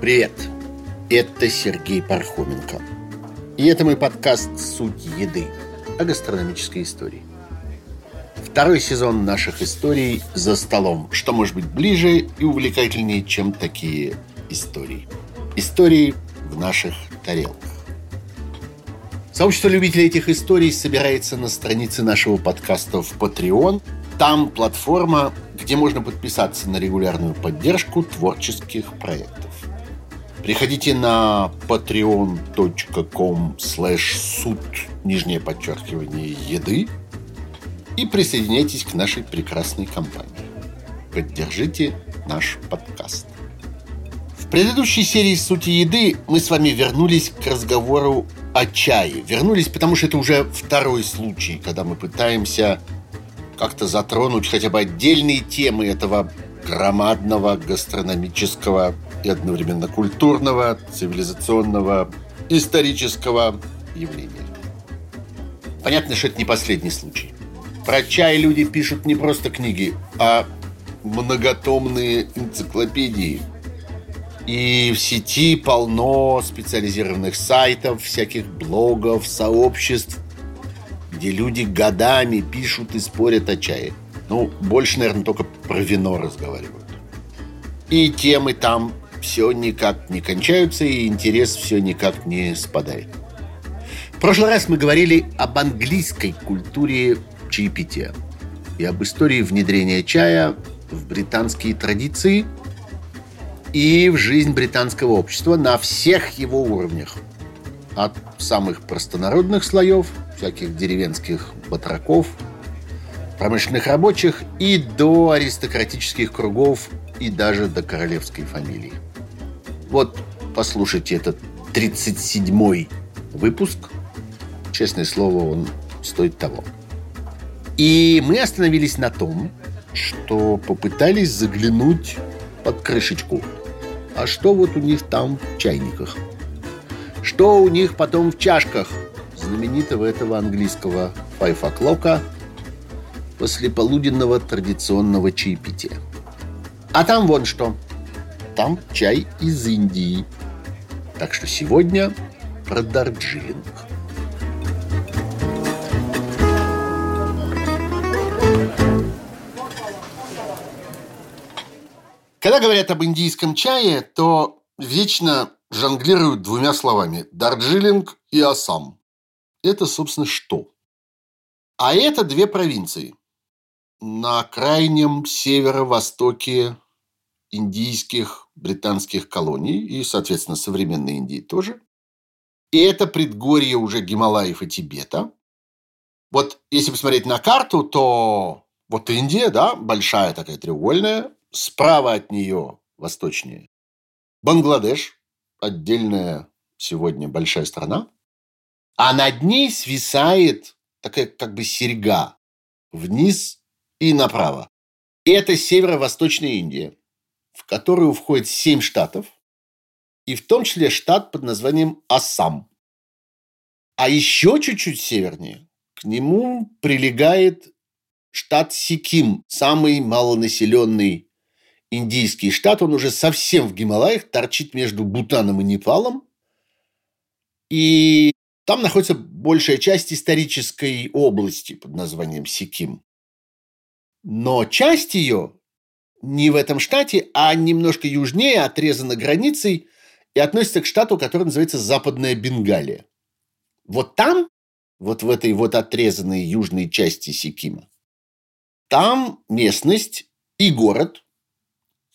Привет! Это Сергей Пархоменко. И это мой подкаст «Суть еды» о гастрономической истории. Второй сезон наших историй за столом. Что может быть ближе и увлекательнее, чем такие истории? Истории в наших тарелках. Сообщество любителей этих историй собирается на странице нашего подкаста в Patreon. Там платформа, где можно подписаться на регулярную поддержку творческих проектов. Приходите на patreon.com slash суд, нижнее подчеркивание, еды и присоединяйтесь к нашей прекрасной компании. Поддержите наш подкаст. В предыдущей серии «Сути еды» мы с вами вернулись к разговору о чае. Вернулись, потому что это уже второй случай, когда мы пытаемся как-то затронуть хотя бы отдельные темы этого громадного гастрономического и одновременно культурного, цивилизационного, исторического явления. Понятно, что это не последний случай. Про чай люди пишут не просто книги, а многотомные энциклопедии. И в сети полно специализированных сайтов, всяких блогов, сообществ, где люди годами пишут и спорят о чае. Ну, больше, наверное, только про вино разговаривают. И темы там все никак не кончаются, и интерес все никак не спадает. В прошлый раз мы говорили об английской культуре чаепития и об истории внедрения чая в британские традиции и в жизнь британского общества на всех его уровнях. От самых простонародных слоев, всяких деревенских батраков, промышленных рабочих и до аристократических кругов и даже до королевской фамилии. Вот, послушайте этот 37-й выпуск. Честное слово, он стоит того. И мы остановились на том, что попытались заглянуть под крышечку. А что вот у них там в чайниках? Что у них потом в чашках знаменитого этого английского five o'clock послеполуденного традиционного чаепития? А там вон что – там чай из Индии. Так что сегодня про Дарджилинг. Когда говорят об индийском чае, то вечно жонглируют двумя словами – Дарджилинг и Ассам. Это, собственно, что? А это две провинции. На крайнем северо-востоке индийских, британских колоний и, соответственно, современной Индии тоже. И это предгорье уже Гималаев и Тибета. Вот если посмотреть на карту, то вот Индия, да, большая такая треугольная, справа от нее восточнее Бангладеш, отдельная сегодня большая страна, а над ней свисает такая как бы серьга вниз и направо. И это северо-восточная Индия в которую входит семь штатов, и в том числе штат под названием Ассам. А еще чуть-чуть севернее к нему прилегает штат Сиким, самый малонаселенный индийский штат. Он уже совсем в Гималаях, торчит между Бутаном и Непалом. И там находится большая часть исторической области под названием Сиким. Но часть ее не в этом штате, а немножко южнее, отрезана границей и относится к штату, который называется Западная Бенгалия. Вот там, вот в этой вот отрезанной южной части Сикима, там местность и город,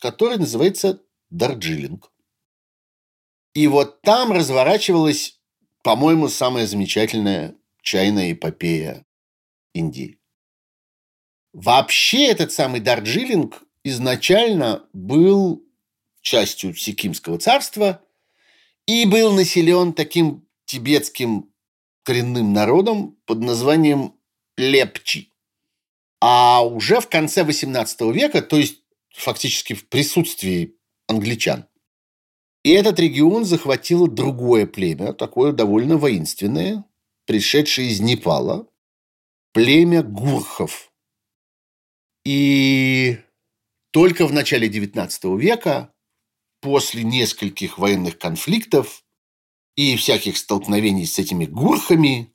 который называется Дарджилинг. И вот там разворачивалась, по-моему, самая замечательная чайная эпопея Индии. Вообще этот самый Дарджилинг изначально был частью Сикимского царства и был населен таким тибетским коренным народом под названием Лепчи. А уже в конце XVIII века, то есть фактически в присутствии англичан, и этот регион захватило другое племя, такое довольно воинственное, пришедшие из Непала, племя гурхов. И только в начале XIX века, после нескольких военных конфликтов и всяких столкновений с этими гурхами,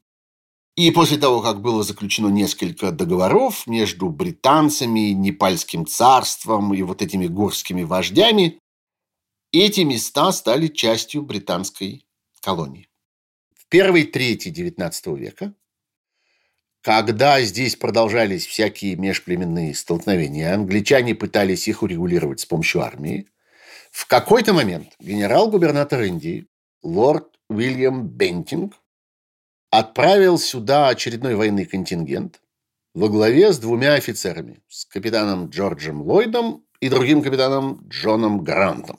и после того, как было заключено несколько договоров между британцами, Непальским царством и вот этими горскими вождями, эти места стали частью британской колонии. В первой трети XIX века, когда здесь продолжались всякие межплеменные столкновения, англичане пытались их урегулировать с помощью армии, в какой-то момент генерал-губернатор Индии, лорд Уильям Бентинг, отправил сюда очередной военный контингент во главе с двумя офицерами, с капитаном Джорджем Ллойдом и другим капитаном Джоном Грантом.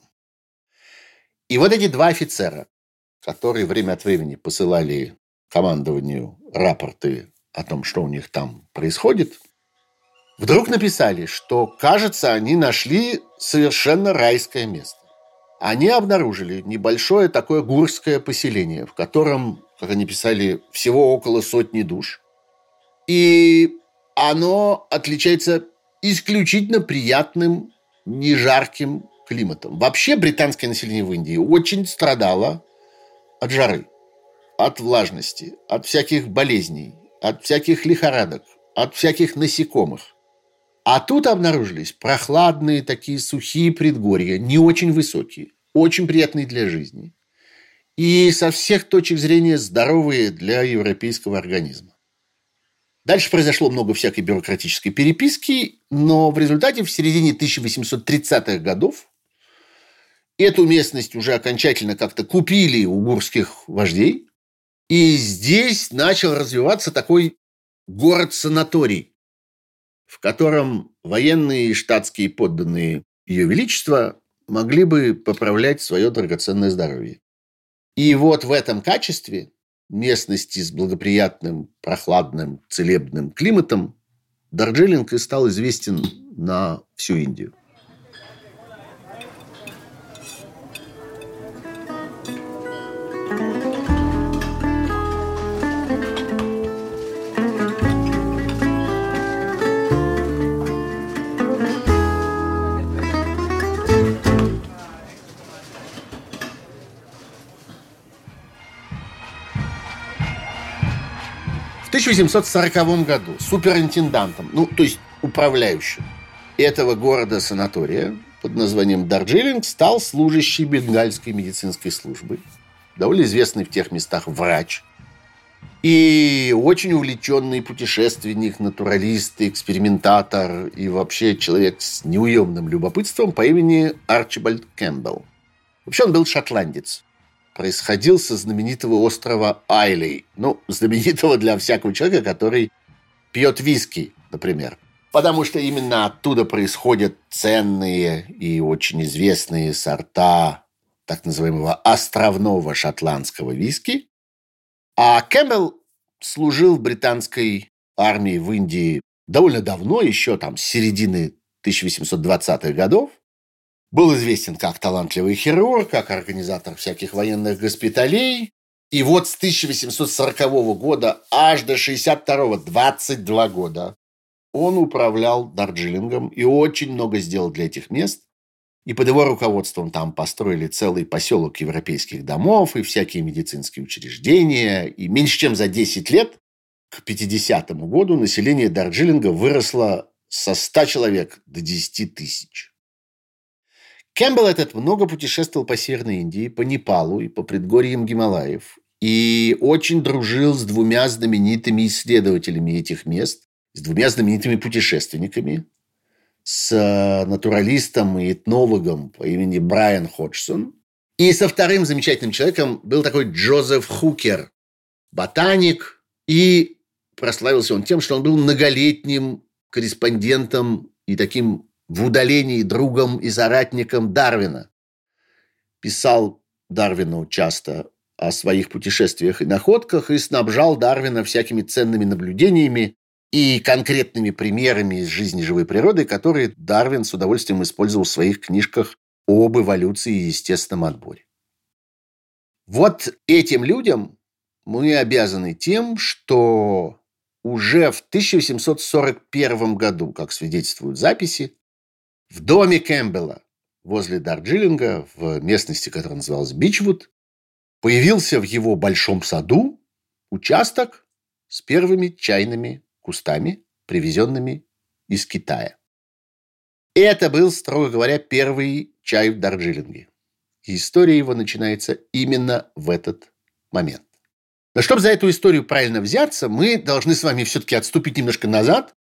И вот эти два офицера, которые время от времени посылали командованию рапорты о том, что у них там происходит, вдруг написали, что, кажется, они нашли совершенно райское место. Они обнаружили небольшое такое гурское поселение, в котором как они писали, всего около сотни душ. И оно отличается исключительно приятным, не жарким климатом. Вообще британское население в Индии очень страдало от жары, от влажности, от всяких болезней, от всяких лихорадок, от всяких насекомых. А тут обнаружились прохладные такие сухие предгорья, не очень высокие, очень приятные для жизни – и со всех точек зрения здоровые для европейского организма. Дальше произошло много всякой бюрократической переписки, но в результате в середине 1830-х годов эту местность уже окончательно как-то купили у гурских вождей, и здесь начал развиваться такой город-санаторий, в котором военные и штатские подданные Ее Величества могли бы поправлять свое драгоценное здоровье. И вот в этом качестве местности с благоприятным, прохладным, целебным климатом Дарджилинг и стал известен на всю Индию. 1840 году суперинтендантом, ну, то есть управляющим этого города-санатория под названием Дарджилинг стал служащий бенгальской медицинской службы, довольно известный в тех местах врач, и очень увлеченный путешественник, натуралист, экспериментатор и вообще человек с неуемным любопытством по имени Арчибальд Кэмпбелл. Вообще он был шотландец происходил со знаменитого острова Айли. Ну, знаменитого для всякого человека, который пьет виски, например. Потому что именно оттуда происходят ценные и очень известные сорта так называемого островного шотландского виски. А Кэмпбелл служил в британской армии в Индии довольно давно, еще там с середины 1820-х годов. Был известен как талантливый хирург, как организатор всяких военных госпиталей. И вот с 1840 года аж до 62 22 года он управлял Дарджилингом и очень много сделал для этих мест. И под его руководством там построили целый поселок европейских домов и всякие медицинские учреждения. И меньше чем за 10 лет, к 50 году, население Дарджилинга выросло со 100 человек до 10 тысяч. Кэмпбелл этот много путешествовал по Северной Индии, по Непалу и по предгорьям Гималаев. И очень дружил с двумя знаменитыми исследователями этих мест, с двумя знаменитыми путешественниками, с э, натуралистом и этнологом по имени Брайан Ходжсон. И со вторым замечательным человеком был такой Джозеф Хукер, ботаник. И прославился он тем, что он был многолетним корреспондентом и таким в удалении другом и соратником Дарвина. Писал Дарвину часто о своих путешествиях и находках и снабжал Дарвина всякими ценными наблюдениями и конкретными примерами из жизни живой природы, которые Дарвин с удовольствием использовал в своих книжках об эволюции и естественном отборе. Вот этим людям мы обязаны тем, что уже в 1841 году, как свидетельствуют записи, в доме Кэмпбелла возле Дарджилинга, в местности, которая называлась Бичвуд, появился в его большом саду участок с первыми чайными кустами, привезенными из Китая. Это был, строго говоря, первый чай в Дарджилинге. история его начинается именно в этот момент. Но чтобы за эту историю правильно взяться, мы должны с вами все-таки отступить немножко назад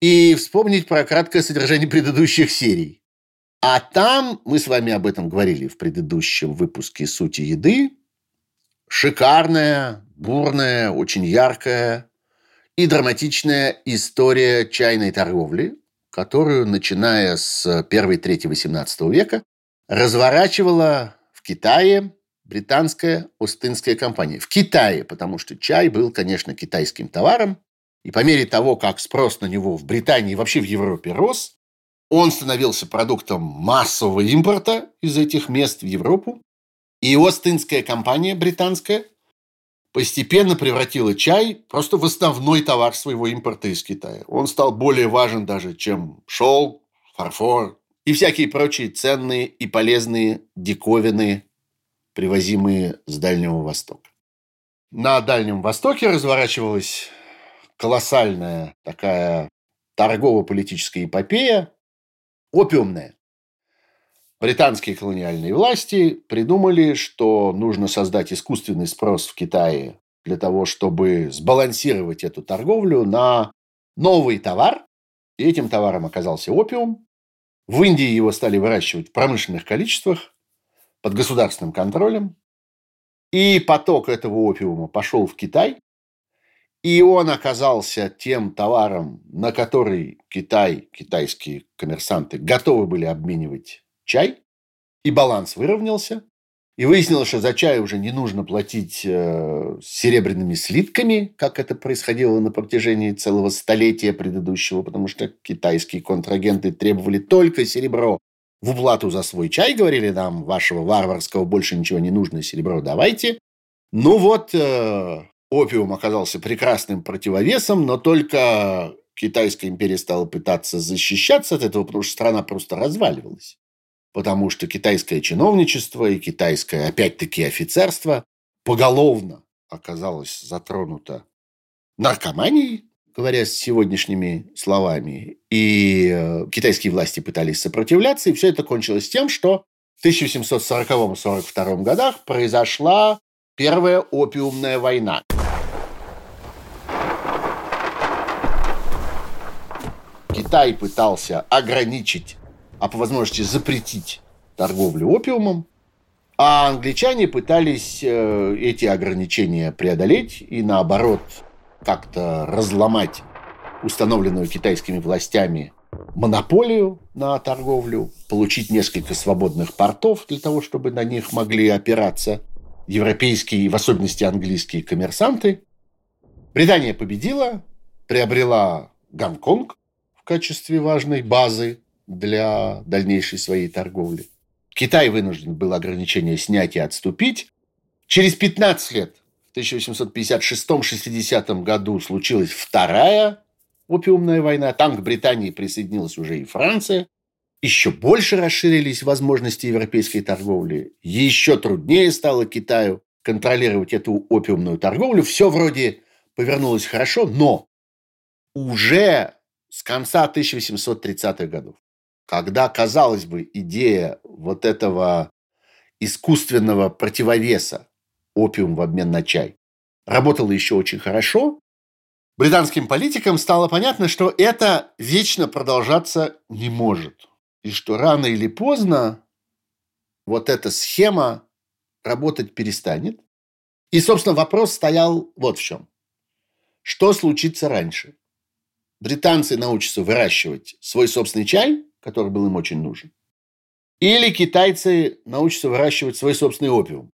и вспомнить про краткое содержание предыдущих серий. А там, мы с вами об этом говорили в предыдущем выпуске «Сути еды», шикарная, бурная, очень яркая и драматичная история чайной торговли, которую, начиная с первой трети XVIII века, разворачивала в Китае британская Остинская компания. В Китае, потому что чай был, конечно, китайским товаром, и по мере того, как спрос на него в Британии и вообще в Европе рос, он становился продуктом массового импорта из этих мест в Европу. И Остинская компания британская постепенно превратила чай просто в основной товар своего импорта из Китая. Он стал более важен даже, чем шелк, фарфор и всякие прочие ценные и полезные диковины, привозимые с Дальнего Востока. На Дальнем Востоке разворачивалась колоссальная такая торгово-политическая эпопея, опиумная. Британские колониальные власти придумали, что нужно создать искусственный спрос в Китае для того, чтобы сбалансировать эту торговлю на новый товар. И этим товаром оказался опиум. В Индии его стали выращивать в промышленных количествах под государственным контролем. И поток этого опиума пошел в Китай. И он оказался тем товаром, на который Китай, китайские коммерсанты готовы были обменивать чай. И баланс выровнялся. И выяснилось, что за чай уже не нужно платить э, серебряными слитками, как это происходило на протяжении целого столетия предыдущего, потому что китайские контрагенты требовали только серебро в уплату за свой чай, говорили нам, вашего варварского больше ничего не нужно, серебро давайте. Ну вот, э, опиум оказался прекрасным противовесом, но только Китайская империя стала пытаться защищаться от этого, потому что страна просто разваливалась. Потому что китайское чиновничество и китайское, опять-таки, офицерство поголовно оказалось затронуто наркоманией, говоря сегодняшними словами. И э, китайские власти пытались сопротивляться, и все это кончилось тем, что в 1740-42 годах произошла Первая опиумная война. Китай пытался ограничить, а по возможности запретить торговлю опиумом, а англичане пытались э, эти ограничения преодолеть и, наоборот, как-то разломать установленную китайскими властями монополию на торговлю, получить несколько свободных портов для того, чтобы на них могли опираться европейские, в особенности английские коммерсанты. Британия победила, приобрела Гонконг, качестве важной базы для дальнейшей своей торговли. Китай вынужден был ограничения снять и отступить. Через 15 лет, в 1856-60 году, случилась вторая опиумная война. Там к Британии присоединилась уже и Франция. Еще больше расширились возможности европейской торговли. Еще труднее стало Китаю контролировать эту опиумную торговлю. Все вроде повернулось хорошо, но уже с конца 1830-х годов, когда, казалось бы, идея вот этого искусственного противовеса опиум в обмен на чай работала еще очень хорошо, британским политикам стало понятно, что это вечно продолжаться не может. И что рано или поздно вот эта схема работать перестанет. И, собственно, вопрос стоял вот в чем. Что случится раньше? британцы научатся выращивать свой собственный чай, который был им очень нужен, или китайцы научатся выращивать свой собственный опиум,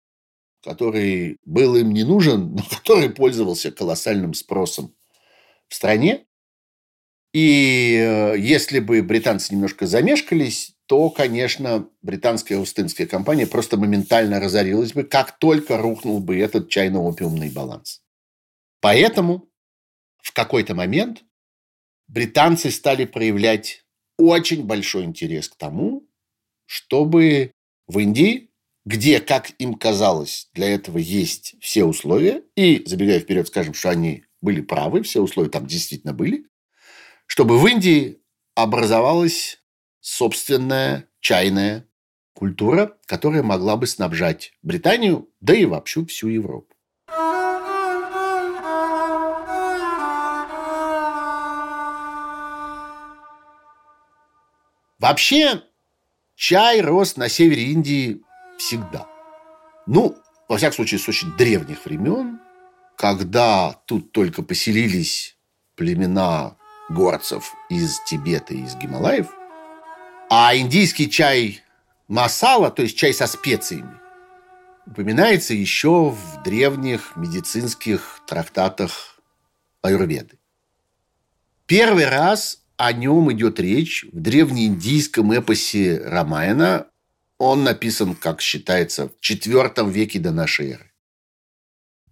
который был им не нужен, но который пользовался колоссальным спросом в стране. И э, если бы британцы немножко замешкались, то, конечно, британская Устынская компания просто моментально разорилась бы, как только рухнул бы этот чайно-опиумный баланс. Поэтому в какой-то момент британцы стали проявлять очень большой интерес к тому, чтобы в Индии, где, как им казалось, для этого есть все условия, и, забегая вперед, скажем, что они были правы, все условия там действительно были, чтобы в Индии образовалась собственная чайная культура, которая могла бы снабжать Британию, да и вообще всю Европу. Вообще, чай рос на севере Индии всегда. Ну, во всяком случае, с очень древних времен, когда тут только поселились племена горцев из Тибета и из Гималаев, а индийский чай масала, то есть чай со специями, упоминается еще в древних медицинских трактатах аюрведы. Первый раз о нем идет речь в древнеиндийском эпосе Рамаяна. Он написан, как считается, в IV веке до нашей эры.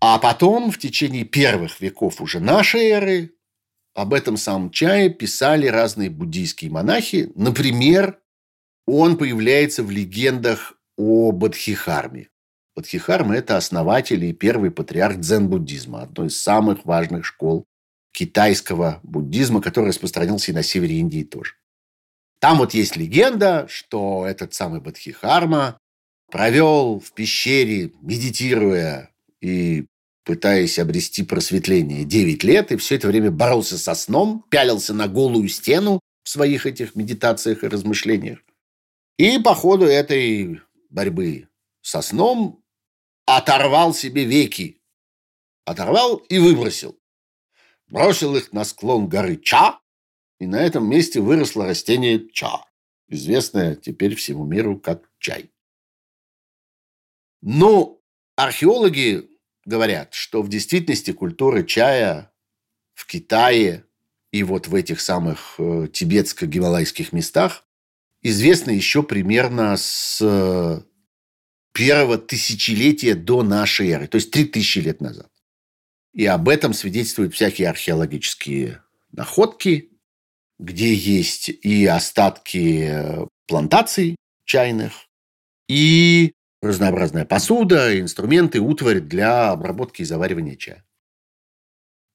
А потом, в течение первых веков уже нашей эры, об этом самом чае писали разные буддийские монахи. Например, он появляется в легендах о Бадхихарме. Бадхихарма – это основатель и первый патриарх дзен-буддизма, одной из самых важных школ китайского буддизма, который распространился и на севере Индии тоже. Там вот есть легенда, что этот самый Бадхихарма провел в пещере, медитируя и пытаясь обрести просветление 9 лет, и все это время боролся со сном, пялился на голую стену в своих этих медитациях и размышлениях. И по ходу этой борьбы со сном оторвал себе веки. Оторвал и выбросил бросил их на склон горы Ча, и на этом месте выросло растение Ча, известное теперь всему миру как чай. Но археологи говорят, что в действительности культура чая в Китае и вот в этих самых э, тибетско-гималайских местах известна еще примерно с э, первого тысячелетия до нашей эры, то есть 3000 лет назад. И об этом свидетельствуют всякие археологические находки, где есть и остатки э, плантаций чайных, и разнообразная посуда, инструменты, утварь для обработки и заваривания чая.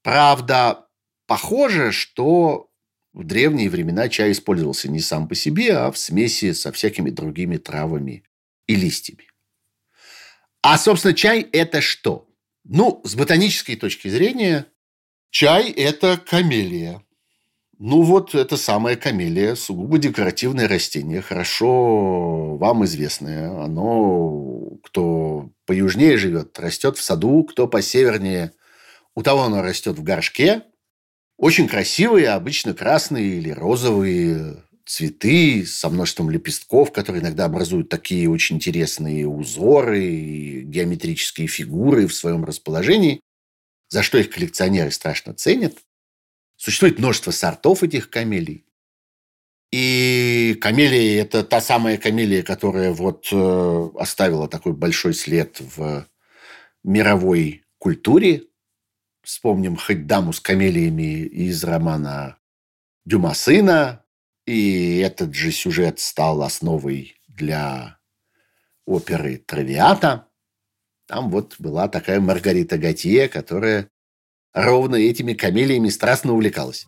Правда, похоже, что в древние времена чай использовался не сам по себе, а в смеси со всякими другими травами и листьями. А, собственно, чай – это что? Ну, с ботанической точки зрения, чай – это камелия. Ну вот, это самая камелия, сугубо декоративное растение, хорошо вам известное. Оно, кто поюжнее живет, растет в саду, кто посевернее, у того оно растет в горшке. Очень красивые, обычно красные или розовые цветы со множеством лепестков, которые иногда образуют такие очень интересные узоры и геометрические фигуры в своем расположении, за что их коллекционеры страшно ценят. Существует множество сортов этих камелий. И камелия – это та самая камелия, которая вот э, оставила такой большой след в мировой культуре. Вспомним хоть даму с камелиями из романа Дюма сына, и этот же сюжет стал основой для оперы «Травиата». Там вот была такая Маргарита Готье, которая ровно этими камелиями страстно увлекалась.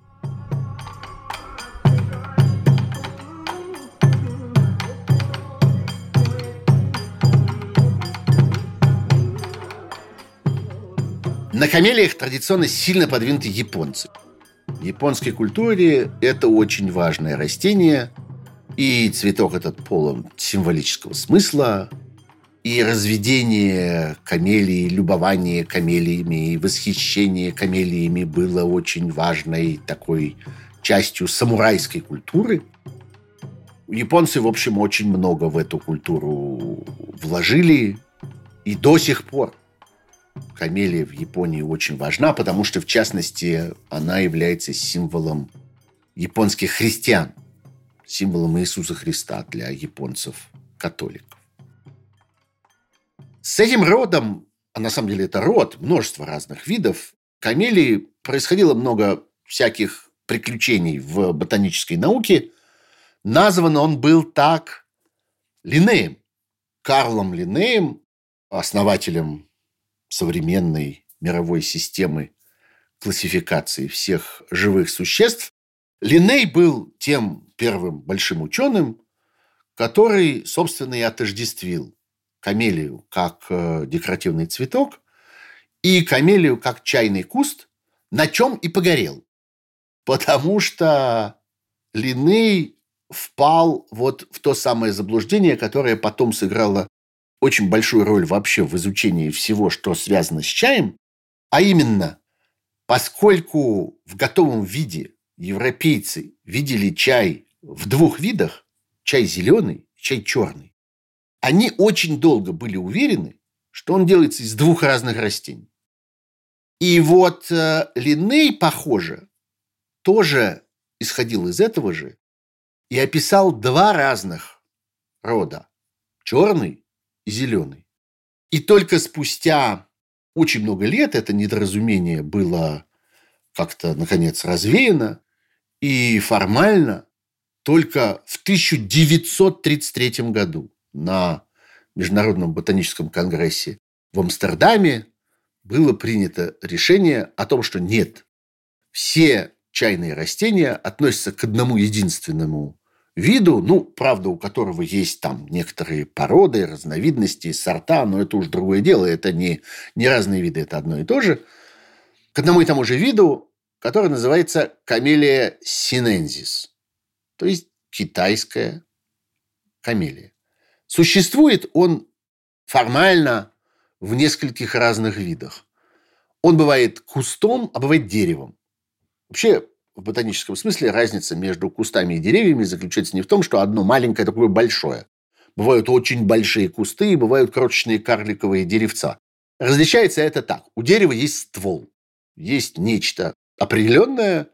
На камелиях традиционно сильно подвинуты японцы – в японской культуре это очень важное растение, и цветок этот полон символического смысла, и разведение камелий, любование камелиями, и восхищение камелиями было очень важной такой частью самурайской культуры. Японцы, в общем, очень много в эту культуру вложили, и до сих пор – камелия в Японии очень важна, потому что, в частности, она является символом японских христиан, символом Иисуса Христа для японцев-католиков. С этим родом, а на самом деле это род, множество разных видов, камелии происходило много всяких приключений в ботанической науке. Назван он был так Линнеем, Карлом Линнеем, основателем современной мировой системы классификации всех живых существ. Линней был тем первым большим ученым, который, собственно, и отождествил камелию как э, декоративный цветок и камелию как чайный куст, на чем и погорел. Потому что Линней впал вот в то самое заблуждение, которое потом сыграло очень большую роль вообще в изучении всего, что связано с чаем, а именно, поскольку в готовом виде европейцы видели чай в двух видах, чай зеленый, чай черный, они очень долго были уверены, что он делается из двух разных растений. И вот э, Линней, похоже, тоже исходил из этого же и описал два разных рода – черный и зеленый. И только спустя очень много лет это недоразумение было как-то, наконец, развеяно, и формально только в 1933 году на Международном ботаническом конгрессе в Амстердаме было принято решение о том, что нет, все чайные растения относятся к одному единственному виду, ну, правда, у которого есть там некоторые породы, разновидности, сорта, но это уж другое дело, это не, не разные виды, это одно и то же, к одному и тому же виду, который называется камелия синензис, то есть китайская камелия. Существует он формально в нескольких разных видах. Он бывает кустом, а бывает деревом. Вообще, в ботаническом смысле разница между кустами и деревьями заключается не в том, что одно маленькое, а другое большое. Бывают очень большие кусты и бывают крошечные карликовые деревца. Различается это так. У дерева есть ствол. Есть нечто определенное,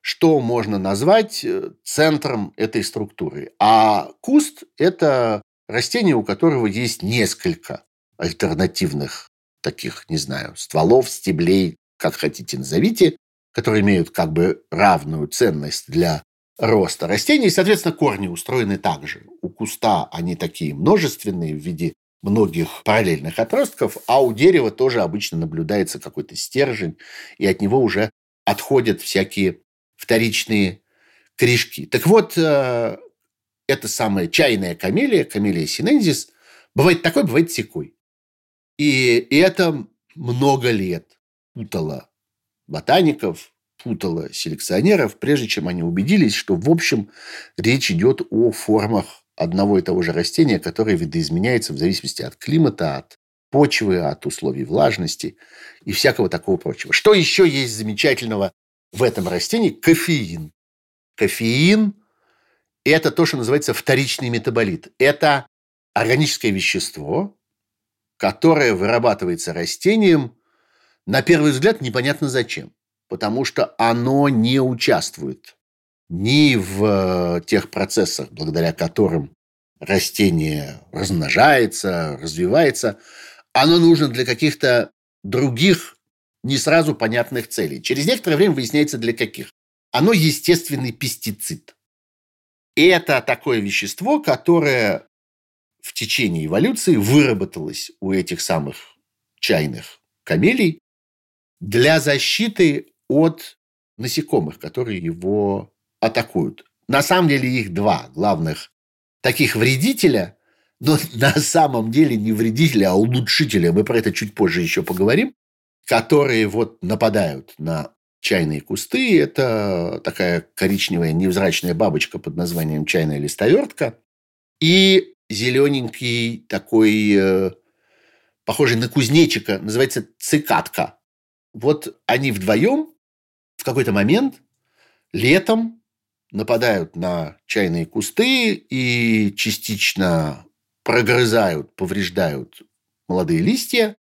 что можно назвать э, центром этой структуры. А куст – это растение, у которого есть несколько альтернативных таких, не знаю, стволов, стеблей, как хотите назовите, которые имеют как бы равную ценность для роста растений. И, соответственно, корни устроены так же. У куста они такие множественные в виде многих параллельных отростков, а у дерева тоже обычно наблюдается какой-то стержень, и от него уже отходят всякие вторичные корешки. Так вот, э, эта самая чайная камелия, камелия синензис, бывает такой, бывает секой. И, это много лет путало ботаников, путало селекционеров, прежде чем они убедились, что, в общем, речь идет о формах одного и того же растения, которое видоизменяется в зависимости от климата, от почвы, от условий влажности и всякого такого прочего. Что еще есть замечательного в этом растении? Кофеин. Кофеин – это то, что называется вторичный метаболит. Это органическое вещество, которое вырабатывается растением на первый взгляд непонятно зачем. Потому что оно не участвует ни в э, тех процессах, благодаря которым растение размножается, развивается. Оно нужно для каких-то других, не сразу понятных целей. Через некоторое время выясняется, для каких. Оно естественный пестицид. Это такое вещество, которое в течение эволюции выработалось у этих самых чайных камелий для защиты от насекомых, которые его атакуют. На самом деле их два главных таких вредителя, но на самом деле не вредителя, а улучшителя, мы про это чуть позже еще поговорим, которые вот нападают на чайные кусты. Это такая коричневая невзрачная бабочка под названием чайная листовертка. И зелененький такой, э, похожий на кузнечика, называется цикатка вот они вдвоем в какой-то момент летом нападают на чайные кусты и частично прогрызают, повреждают молодые листья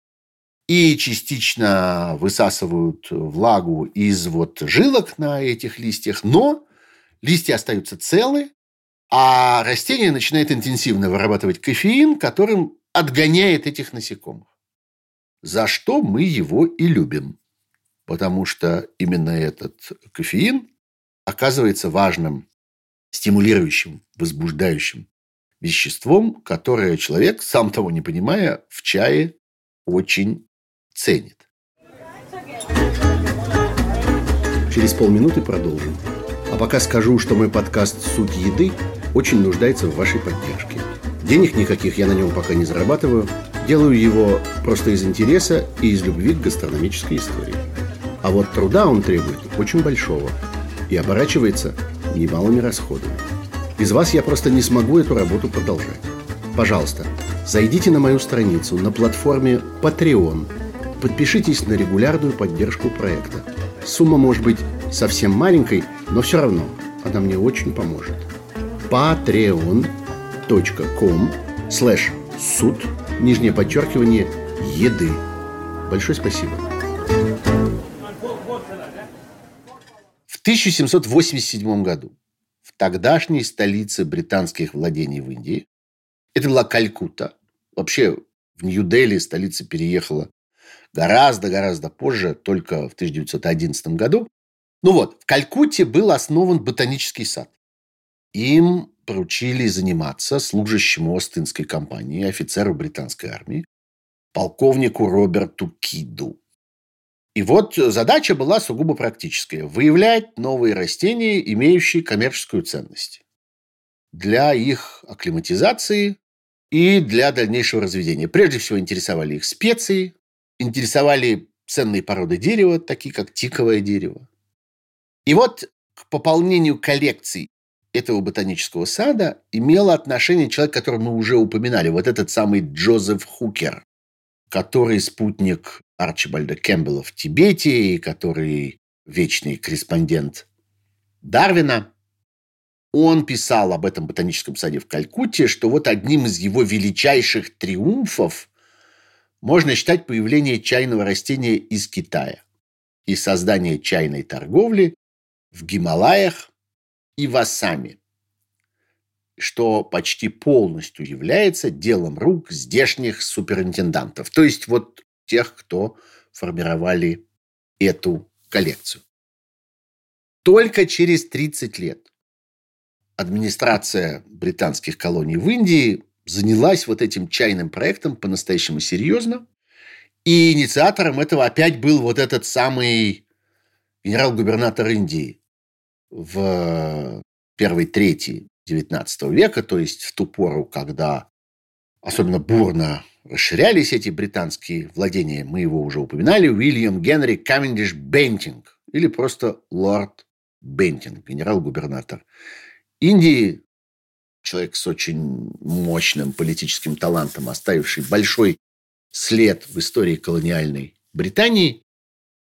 и частично высасывают влагу из вот жилок на этих листьях, но листья остаются целы, а растение начинает интенсивно вырабатывать кофеин, которым отгоняет этих насекомых. За что мы его и любим. Потому что именно этот кофеин оказывается важным, стимулирующим, возбуждающим веществом, которое человек, сам того не понимая, в чае очень ценит. Через полминуты продолжим. А пока скажу, что мой подкаст «Суть еды» очень нуждается в вашей поддержке. Денег никаких я на нем пока не зарабатываю. Делаю его просто из интереса и из любви к гастрономической истории. А вот труда он требует очень большого и оборачивается немалыми расходами. Без вас я просто не смогу эту работу продолжать. Пожалуйста, зайдите на мою страницу на платформе Patreon. Подпишитесь на регулярную поддержку проекта. Сумма может быть совсем маленькой, но все равно она мне очень поможет. patreon.com slash суд, нижнее подчеркивание, еды. Большое спасибо. В 1787 году в тогдашней столице британских владений в Индии, это была Калькутта, вообще в Нью-Дели столица переехала гораздо-гораздо позже, только в 1911 году. Ну вот, в Калькутте был основан ботанический сад. Им поручили заниматься служащему Остинской компании, офицеру британской армии, полковнику Роберту Киду. И вот задача была сугубо практическая – выявлять новые растения, имеющие коммерческую ценность для их акклиматизации и для дальнейшего разведения. Прежде всего интересовали их специи, интересовали ценные породы дерева, такие как тиковое дерево. И вот к пополнению коллекций этого ботанического сада имело отношение человек, которого мы уже упоминали, вот этот самый Джозеф Хукер, который спутник Арчибальда Кэмпбелла в Тибете, и который вечный корреспондент Дарвина. Он писал об этом ботаническом саде в Калькутте, что вот одним из его величайших триумфов можно считать появление чайного растения из Китая и создание чайной торговли в Гималаях и в Ассаме, что почти полностью является делом рук здешних суперинтендантов. То есть вот тех, кто формировали эту коллекцию. Только через 30 лет администрация британских колоний в Индии занялась вот этим чайным проектом по-настоящему серьезно. И инициатором этого опять был вот этот самый генерал-губернатор Индии в первой трети XIX века, то есть в ту пору, когда особенно бурно расширялись эти британские владения, мы его уже упоминали, Уильям Генри Кавендиш Бентинг, или просто лорд Бентинг, генерал-губернатор Индии, человек с очень мощным политическим талантом, оставивший большой след в истории колониальной Британии,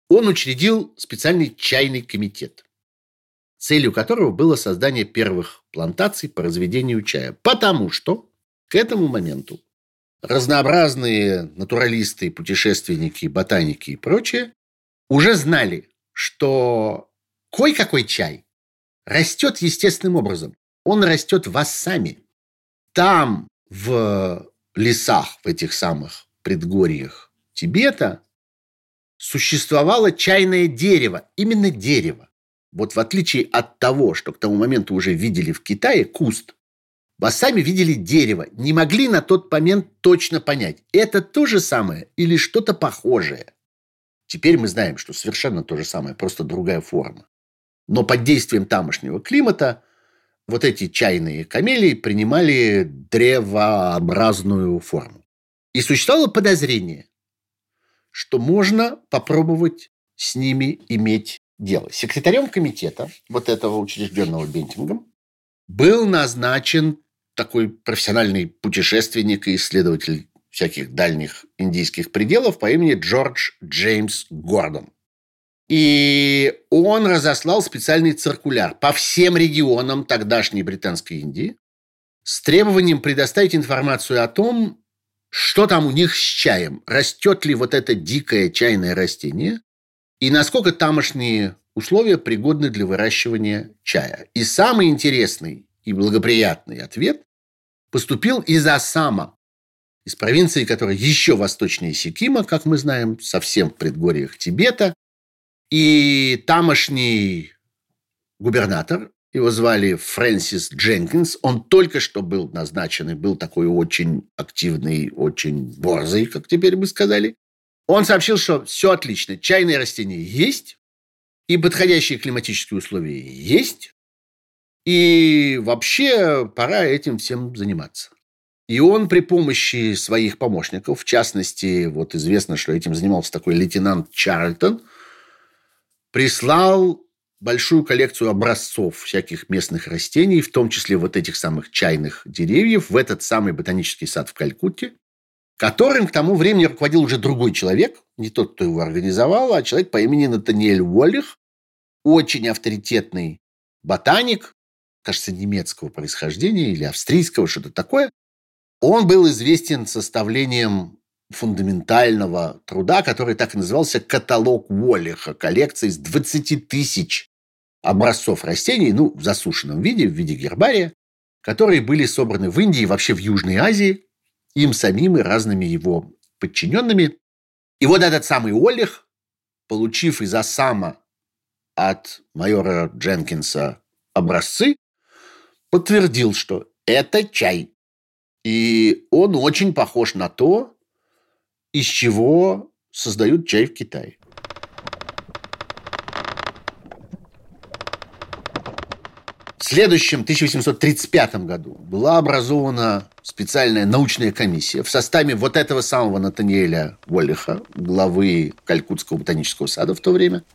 он учредил специальный чайный комитет, целью которого было создание первых плантаций по разведению чая. Потому что к этому моменту разнообразные натуралисты, путешественники, ботаники и прочее уже знали, что кой-какой чай растет естественным образом. Он растет в Ассаме. Там, в лесах, в этих самых предгорьях Тибета, существовало чайное дерево. Именно дерево. Вот в отличие от того, что к тому моменту уже видели в Китае, куст, вы сами видели дерево, не могли на тот момент точно понять, это то же самое или что-то похожее. Теперь мы знаем, что совершенно то же самое, просто другая форма. Но под действием тамошнего климата вот эти чайные камелии принимали древообразную форму. И существовало подозрение, что можно попробовать с ними иметь дело. Секретарем комитета, вот этого учрежденного Бентингом, был назначен такой профессиональный путешественник и исследователь всяких дальних индийских пределов по имени Джордж Джеймс Гордон. И он разослал специальный циркуляр по всем регионам тогдашней Британской Индии с требованием предоставить информацию о том, что там у них с чаем, растет ли вот это дикое чайное растение, и насколько тамошние условия пригодны для выращивания чая. И самый интересный и благоприятный ответ поступил из Асама, из провинции, которая еще восточнее Сикима, как мы знаем, совсем в предгорьях Тибета. И тамошний губернатор, его звали Фрэнсис Дженкинс, он только что был назначен и был такой очень активный, очень борзый, как теперь бы сказали. Он сообщил, что все отлично, чайные растения есть, и подходящие климатические условия есть, и вообще пора этим всем заниматься. И он при помощи своих помощников, в частности, вот известно, что этим занимался такой лейтенант Чарльтон, прислал большую коллекцию образцов всяких местных растений, в том числе вот этих самых чайных деревьев, в этот самый ботанический сад в Калькутте, которым к тому времени руководил уже другой человек, не тот, кто его организовал, а человек по имени Натаниэль Уоллих, очень авторитетный ботаник, кажется, немецкого происхождения или австрийского, что-то такое. Он был известен составлением фундаментального труда, который так и назывался «Каталог Уоллиха», коллекция из 20 тысяч образцов растений, ну, в засушенном виде, в виде гербария, которые были собраны в Индии вообще в Южной Азии, им самим и разными его подчиненными. И вот этот самый Уоллих, получив из Осама от майора Дженкинса образцы, подтвердил, что это чай. И он очень похож на то, из чего создают чай в Китае. В следующем, 1835 году, была образована специальная научная комиссия в составе вот этого самого Натаниэля Уоллиха, главы Калькутского ботанического сада в то время –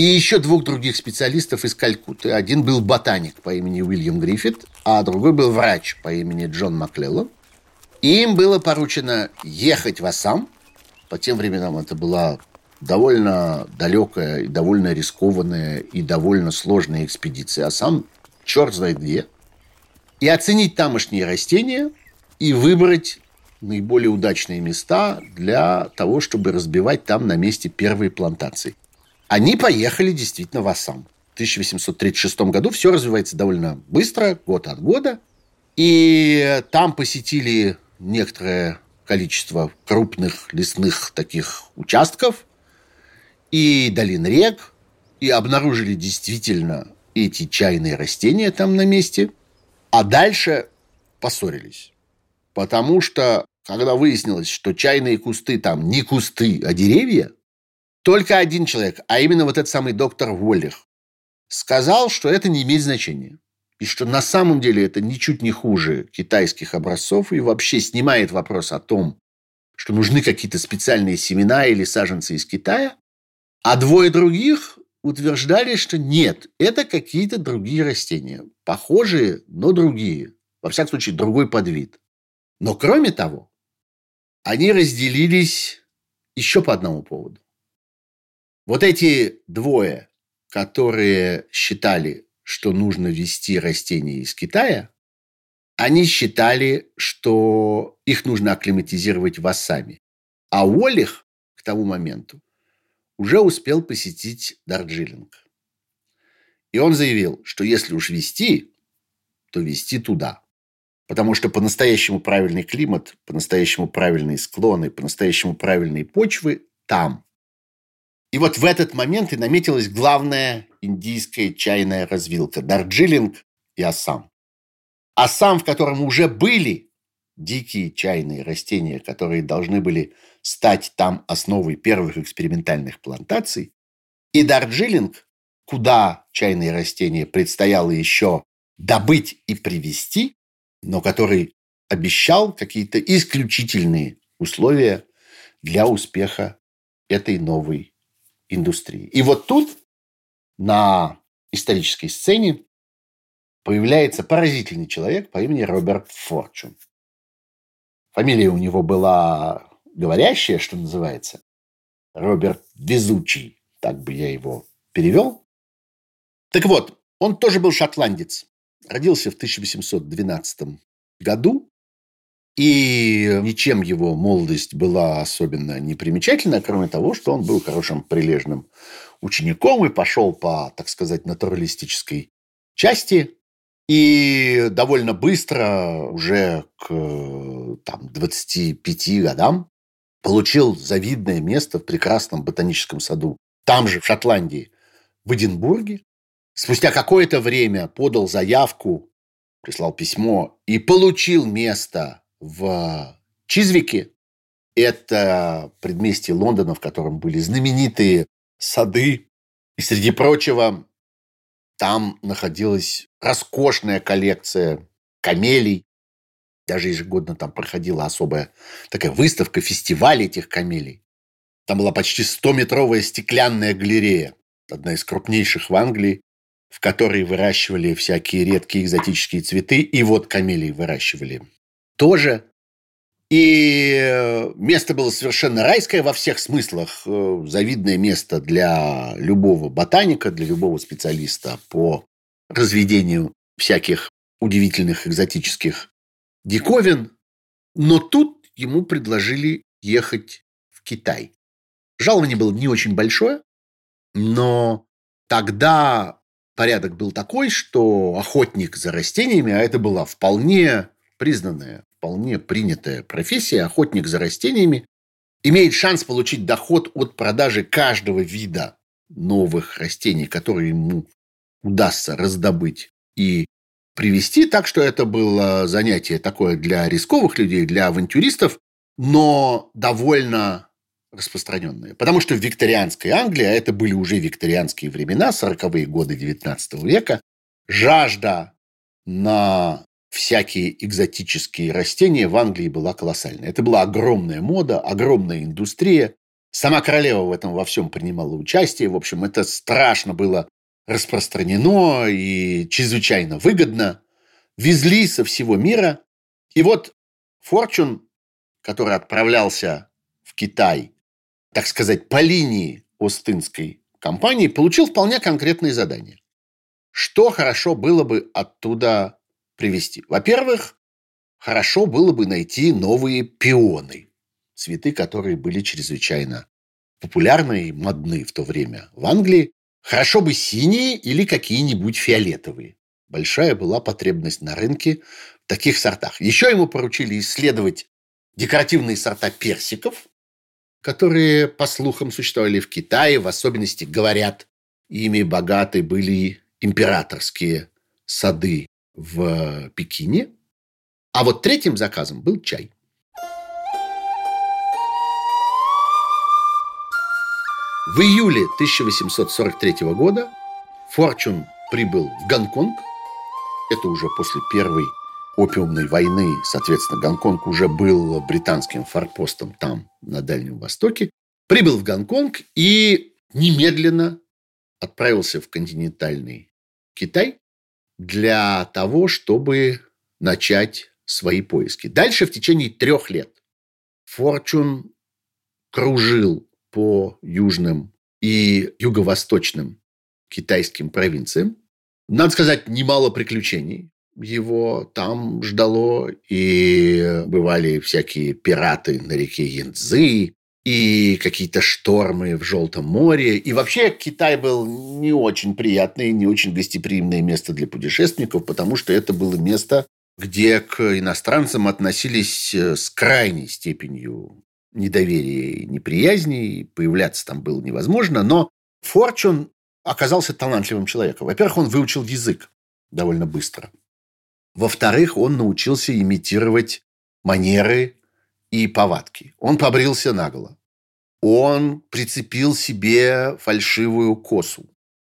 и еще двух других специалистов из Калькутты. Один был ботаник по имени Уильям Гриффит, а другой был врач по имени Джон Маклелло. Им было поручено ехать в Ассам. По тем временам это была довольно далекая довольно рискованная и довольно сложная экспедиция. А сам черт знает где. И оценить тамошние растения и выбрать наиболее удачные места для того, чтобы разбивать там на месте первые плантации. Они поехали действительно в Ассам. В 1836 году все развивается довольно быстро, год от года. И там посетили некоторое количество крупных лесных таких участков и долин рек, и обнаружили действительно эти чайные растения там на месте. А дальше поссорились. Потому что, когда выяснилось, что чайные кусты там не кусты, а деревья – только один человек, а именно вот этот самый доктор Воллих, сказал, что это не имеет значения. И что на самом деле это ничуть не хуже китайских образцов и вообще снимает вопрос о том, что нужны какие-то специальные семена или саженцы из Китая. А двое других утверждали, что нет, это какие-то другие растения. Похожие, но другие. Во всяком случае, другой подвид. Но кроме того, они разделились еще по одному поводу. Вот эти двое, которые считали, что нужно ввести растения из Китая, они считали, что их нужно акклиматизировать в Ассаме. А Уоллих к тому моменту уже успел посетить Дарджилинг. И он заявил, что если уж вести, то вести туда. Потому что по-настоящему правильный климат, по-настоящему правильные склоны, по-настоящему правильные почвы там. И вот в этот момент и наметилась главная индийская чайная развилка – Дарджилинг и Ассам. Ассам, в котором уже были дикие чайные растения, которые должны были стать там основой первых экспериментальных плантаций, и Дарджилинг, куда чайные растения предстояло еще добыть и привести, но который обещал какие-то исключительные условия для успеха этой новой индустрии. И вот тут на исторической сцене появляется поразительный человек по имени Роберт Форчун. Фамилия у него была говорящая, что называется. Роберт Везучий, так бы я его перевел. Так вот, он тоже был шотландец. Родился в 1812 году и ничем его молодость была особенно не примечательна, кроме того, что он был хорошим, прилежным учеником и пошел по, так сказать, натуралистической части. И довольно быстро, уже к там, 25 годам, получил завидное место в прекрасном ботаническом саду. Там же, в Шотландии, в Эдинбурге. Спустя какое-то время подал заявку, прислал письмо и получил место в Чизвике. Это предместье Лондона, в котором были знаменитые сады. И, среди прочего, там находилась роскошная коллекция камелий. Даже ежегодно там проходила особая такая выставка, фестиваль этих камелий. Там была почти 100-метровая стеклянная галерея, одна из крупнейших в Англии, в которой выращивали всякие редкие экзотические цветы. И вот камелии выращивали тоже. И место было совершенно райское во всех смыслах. Э, завидное место для любого ботаника, для любого специалиста по разведению всяких удивительных экзотических диковин. Но тут ему предложили ехать в Китай. Жалование было не очень большое, но тогда порядок был такой, что охотник за растениями, а это была вполне признанная, вполне принятая профессия, охотник за растениями, имеет шанс получить доход от продажи каждого вида новых растений, которые ему удастся раздобыть и привести. Так что это было занятие такое для рисковых людей, для авантюристов, но довольно распространенные. Потому что в викторианской Англии, а это были уже викторианские времена, 40-е годы 19 века, жажда на всякие экзотические растения в Англии была колоссальная. Это была огромная мода, огромная индустрия. Сама королева в этом во всем принимала участие. В общем, это страшно было распространено и чрезвычайно выгодно. Везли со всего мира. И вот Форчун, который отправлялся в Китай так сказать, по линии Остинской компании, получил вполне конкретные задания. Что хорошо было бы оттуда привезти? Во-первых, хорошо было бы найти новые пионы. Цветы, которые были чрезвычайно популярны и модны в то время в Англии. Хорошо бы синие или какие-нибудь фиолетовые. Большая была потребность на рынке в таких сортах. Еще ему поручили исследовать декоративные сорта персиков, которые, по слухам, существовали в Китае, в особенности, говорят, ими богаты были императорские сады в Пекине. А вот третьим заказом был чай. В июле 1843 года Форчун прибыл в Гонконг. Это уже после первой опиумной войны, соответственно, Гонконг уже был британским форпостом там, на Дальнем Востоке, прибыл в Гонконг и немедленно отправился в континентальный Китай для того, чтобы начать свои поиски. Дальше в течение трех лет Форчун кружил по южным и юго-восточным китайским провинциям. Надо сказать, немало приключений его там ждало, и бывали всякие пираты на реке Янцзы, и какие-то штормы в Желтом море. И вообще Китай был не очень приятное, не очень гостеприимное место для путешественников, потому что это было место, где к иностранцам относились э, с крайней степенью недоверия и неприязни, и появляться там было невозможно. Но Форчун оказался талантливым человеком. Во-первых, он выучил язык довольно быстро. Во-вторых, он научился имитировать манеры и повадки. Он побрился наголо. Он прицепил себе фальшивую косу.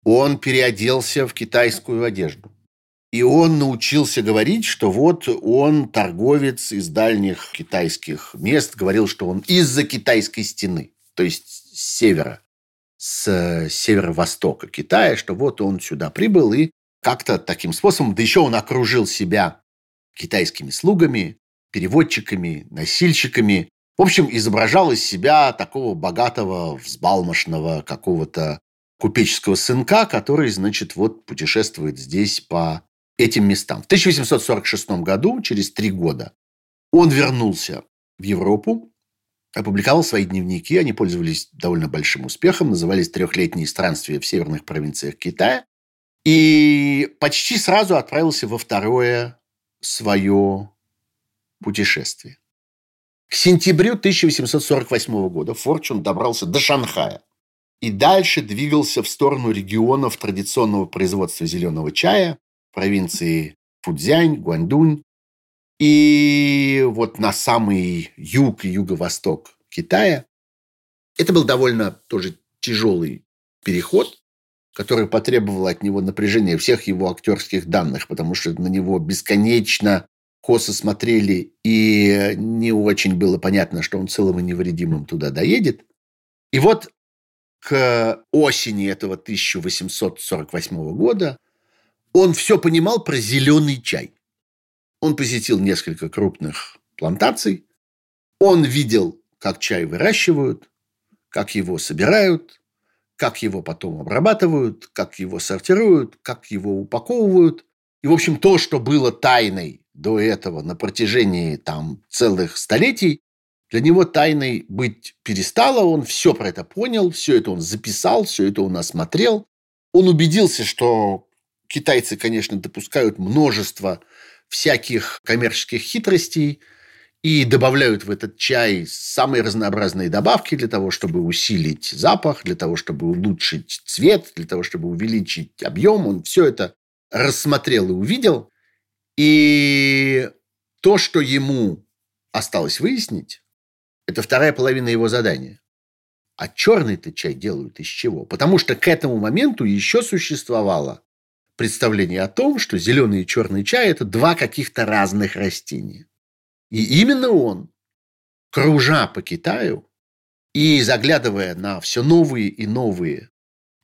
Он переоделся в китайскую одежду. И он научился говорить, что вот он торговец из дальних китайских мест, говорил, что он из-за китайской стены, то есть с севера, с северо-востока Китая, что вот он сюда прибыл и как-то таким способом, да еще он окружил себя китайскими слугами, переводчиками, носильщиками. В общем, изображал из себя такого богатого, взбалмошного какого-то купеческого сынка, который, значит, вот путешествует здесь по этим местам. В 1846 году, через три года, он вернулся в Европу опубликовал свои дневники. Они пользовались довольно большим успехом. Назывались «Трехлетние странствия в северных провинциях Китая». И почти сразу отправился во второе свое путешествие. К сентябрю 1848 года Форчун добрался до Шанхая и дальше двигался в сторону регионов традиционного производства зеленого чая, провинции Фудзянь, Гуандунь. И вот на самый юг и юго-восток Китая. Это был довольно тоже тяжелый переход, который потребовал от него напряжения всех его актерских данных, потому что на него бесконечно косо смотрели, и не очень было понятно, что он целым и невредимым туда доедет. И вот к осени этого 1848 года он все понимал про зеленый чай. Он посетил несколько крупных плантаций. Он видел, как чай выращивают, как его собирают, как его потом обрабатывают, как его сортируют, как его упаковывают. И, в общем, то, что было тайной до этого на протяжении там целых столетий, для него тайной быть перестало, он все про это понял, все это он записал, все это он осмотрел. Он убедился, что китайцы, конечно, допускают множество всяких коммерческих хитростей и добавляют в этот чай самые разнообразные добавки для того, чтобы усилить запах, для того, чтобы улучшить цвет, для того, чтобы увеличить объем. Он все это рассмотрел и увидел. И то, что ему осталось выяснить, это вторая половина его задания. А черный-то чай делают из чего? Потому что к этому моменту еще существовало представление о том, что зеленый и черный чай – это два каких-то разных растения. И именно он, кружа по Китаю и заглядывая на все новые и новые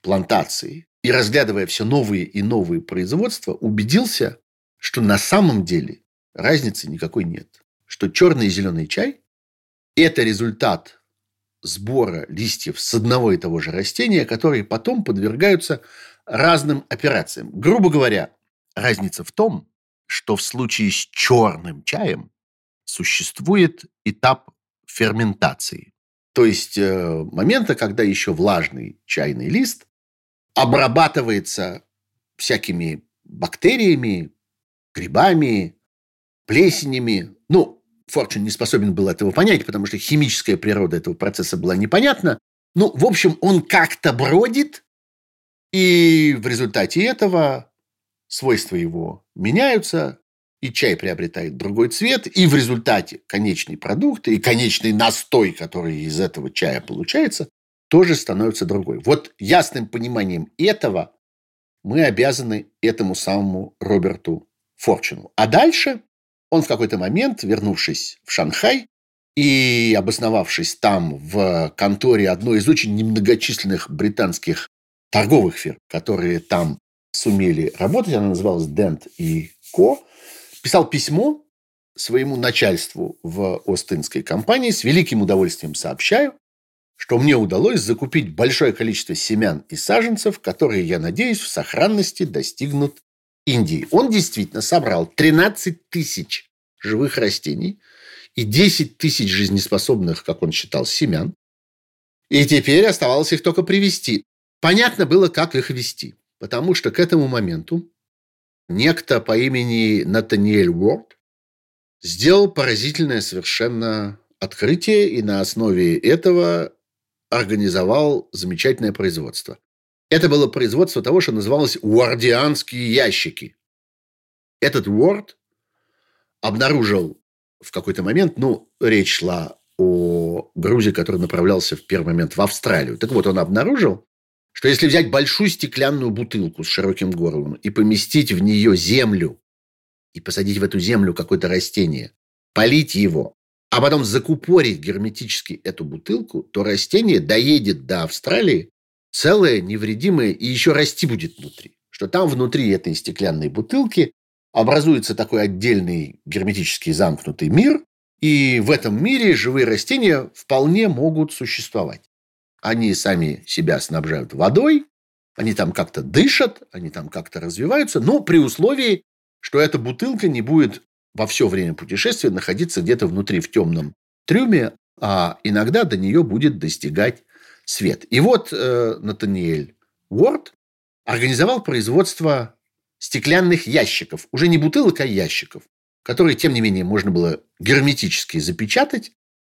плантации, и разглядывая все новые и новые производства, убедился, что на самом деле разницы никакой нет. Что черный и зеленый чай – это результат сбора листьев с одного и того же растения, которые потом подвергаются разным операциям. Грубо говоря, разница в том, что в случае с черным чаем существует этап ферментации. То есть э, момента, когда еще влажный чайный лист обрабатывается всякими бактериями, грибами, плесенями. Ну, Форчин не способен был этого понять, потому что химическая природа этого процесса была непонятна. Ну, в общем, он как-то бродит, и в результате этого свойства его меняются, и чай приобретает другой цвет, и в результате конечный продукт и конечный настой, который из этого чая получается, тоже становится другой. Вот ясным пониманием этого мы обязаны этому самому Роберту Форчину. А дальше он в какой-то момент, вернувшись в Шанхай и обосновавшись там в конторе одной из очень немногочисленных британских торговых фирм, которые там сумели работать, она называлась Dent и Co, писал письмо своему начальству в Остинской компании. С великим удовольствием сообщаю, что мне удалось закупить большое количество семян и саженцев, которые, я надеюсь, в сохранности достигнут Индии. Он действительно собрал 13 тысяч живых растений и 10 тысяч жизнеспособных, как он считал, семян. И теперь оставалось их только привести. Понятно было, как их вести, потому что к этому моменту некто по имени Натаниэль Уорд сделал поразительное совершенно открытие и на основе этого организовал замечательное производство. Это было производство того, что называлось уордианские ящики. Этот Уорд обнаружил в какой-то момент, ну, речь шла о грузе, который направлялся в первый момент в Австралию. Так вот, он обнаружил, что если взять большую стеклянную бутылку с широким горлом и поместить в нее землю, и посадить в эту землю какое-то растение, полить его, а потом закупорить герметически эту бутылку, то растение доедет до Австралии целое, невредимое и еще расти будет внутри. Что там внутри этой стеклянной бутылки образуется такой отдельный герметически замкнутый мир, и в этом мире живые растения вполне могут существовать. Они сами себя снабжают водой, они там как-то дышат, они там как-то развиваются, но при условии, что эта бутылка не будет во все время путешествия находиться где-то внутри в темном трюме, а иногда до нее будет достигать свет. И вот э, Натаниэль Уорд организовал производство стеклянных ящиков, уже не бутылок, а ящиков, которые, тем не менее, можно было герметически запечатать.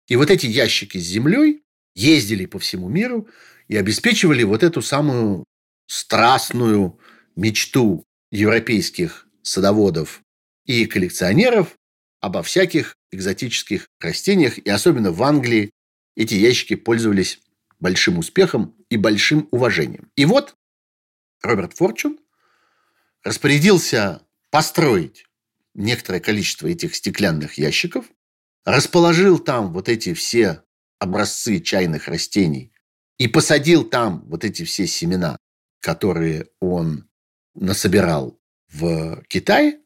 И вот эти ящики с землей ездили по всему миру и обеспечивали вот эту самую страстную мечту европейских садоводов и коллекционеров обо всяких экзотических растениях. И особенно в Англии эти ящики пользовались большим успехом и большим уважением. И вот Роберт Форчун распорядился построить некоторое количество этих стеклянных ящиков, расположил там вот эти все образцы чайных растений и посадил там вот эти все семена, которые он насобирал в Китае,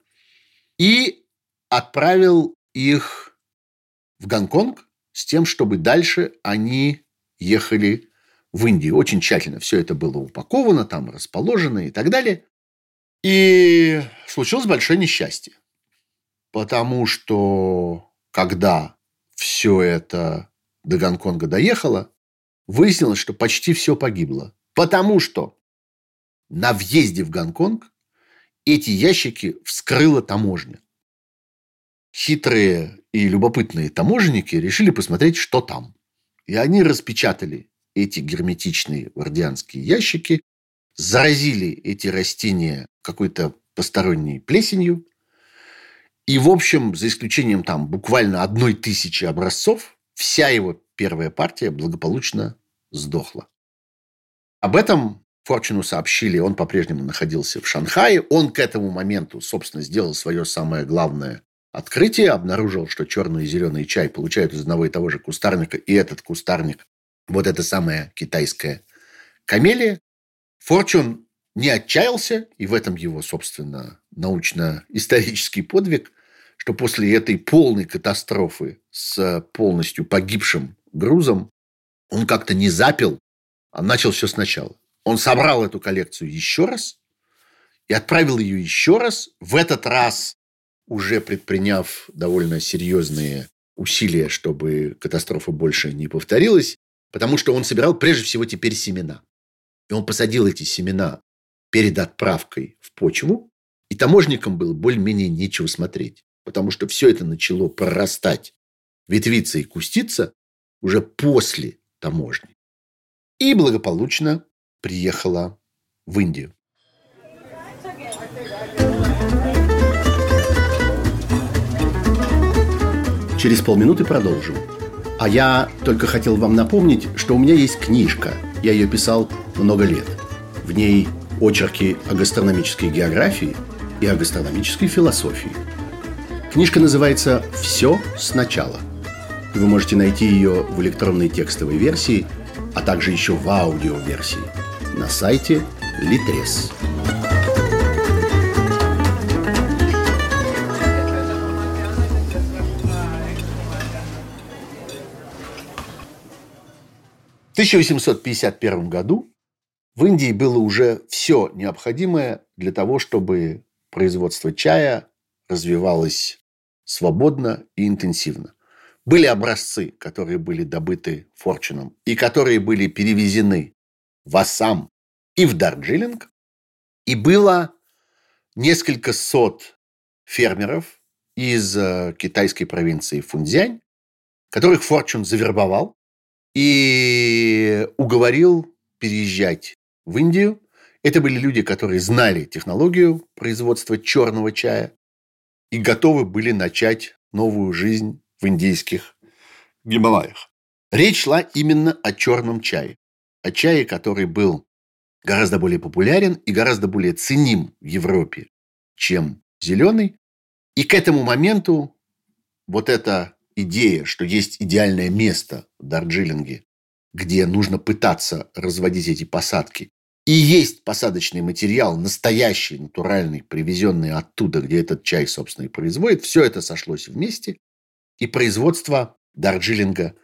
и отправил их в Гонконг с тем, чтобы дальше они ехали в Индию. Очень тщательно все это было упаковано, там расположено и так далее. И случилось большое несчастье. Потому что когда все это до Гонконга доехало, выяснилось, что почти все погибло. Потому что на въезде в Гонконг эти ящики вскрыла таможня. Хитрые и любопытные таможенники решили посмотреть, что там. И они распечатали эти герметичные вардианские ящики, заразили эти растения какой-то посторонней плесенью. И, в общем, за исключением там буквально одной тысячи образцов, вся его первая партия благополучно сдохла. Об этом Форчуну сообщили, он по-прежнему находился в Шанхае. Он к этому моменту, собственно, сделал свое самое главное открытие, обнаружил, что черный и зеленый чай получают из одного и того же кустарника, и этот кустарник, вот эта самая китайская камелия. Форчун не отчаялся, и в этом его, собственно, научно-исторический подвиг, что после этой полной катастрофы с полностью погибшим грузом он как-то не запил, а начал все сначала. Он собрал эту коллекцию еще раз и отправил ее еще раз. В этот раз уже предприняв довольно серьезные усилия, чтобы катастрофа больше не повторилась, потому что он собирал прежде всего теперь семена. И он посадил эти семена перед отправкой в почву, и таможникам было более-менее нечего смотреть, потому что все это начало прорастать, ветвиться и куститься уже после таможни. И благополучно приехала в Индию. Через полминуты продолжим. А я только хотел вам напомнить, что у меня есть книжка. Я ее писал много лет. В ней очерки о гастрономической географии и о гастрономической философии. Книжка называется «Все сначала». Вы можете найти ее в электронной текстовой версии, а также еще в аудиоверсии на сайте Litres. 1851 году в Индии было уже все необходимое для того, чтобы производство чая развивалось свободно и интенсивно. Были образцы, которые были добыты Форчуном и которые были перевезены в Ассам и в Дарджилинг. И было несколько сот фермеров из э, китайской провинции Фунцзянь, которых Форчун завербовал и уговорил переезжать в Индию. Это были люди, которые знали технологию производства черного чая и готовы были начать новую жизнь в индийских Гималаях. Речь шла именно о черном чае. О чае, который был гораздо более популярен и гораздо более ценим в Европе, чем зеленый. И к этому моменту вот эта идея, что есть идеальное место в Дарджилинге, где нужно пытаться разводить эти посадки, и есть посадочный материал, настоящий, натуральный, привезенный оттуда, где этот чай, собственно, и производит, все это сошлось вместе, и производство Дарджилинга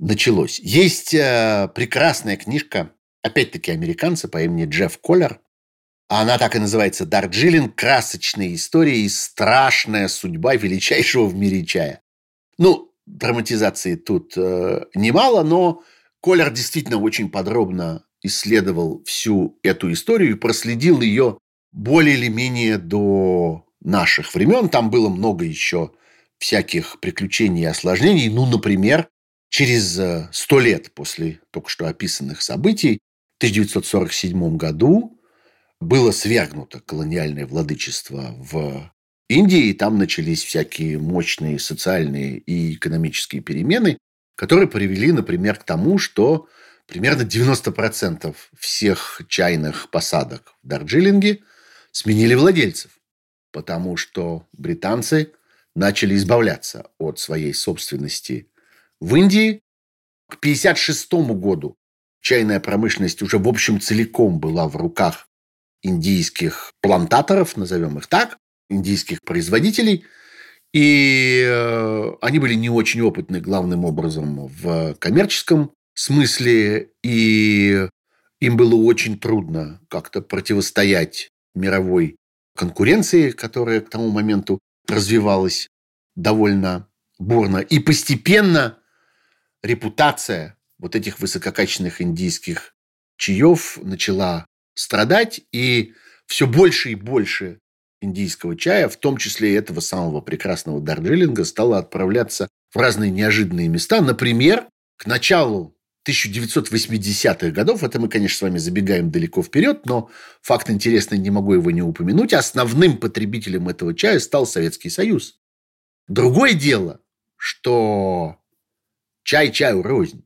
началось. Есть э, прекрасная книжка, опять-таки американца по имени Джефф Коллер, она так и называется «Дарджилинг. Красочные истории и страшная судьба величайшего в мире чая». Ну, драматизации тут э, немало, но Колер действительно очень подробно исследовал всю эту историю и проследил ее более или менее до наших времен. Там было много еще всяких приключений и осложнений. Ну, например, через э, сто лет после только что описанных событий, в 1947 году было свергнуто колониальное владычество в Индии, там начались всякие мощные социальные и экономические перемены, которые привели, например, к тому, что примерно 90% всех чайных посадок в Дарджилинге сменили владельцев, потому что британцы начали избавляться от своей собственности в Индии. К 1956 году чайная промышленность уже в общем целиком была в руках индийских плантаторов, назовем их так, индийских производителей. И э, они были не очень опытны главным образом в коммерческом смысле, и им было очень трудно как-то противостоять мировой конкуренции, которая к тому моменту развивалась довольно бурно. И постепенно репутация вот этих высококачественных индийских чаев начала страдать, и все больше и больше индийского чая, в том числе и этого самого прекрасного Дарджилинга, стало отправляться в разные неожиданные места. Например, к началу 1980-х годов, это мы, конечно, с вами забегаем далеко вперед, но факт интересный, не могу его не упомянуть, основным потребителем этого чая стал Советский Союз. Другое дело, что чай чаю рознь.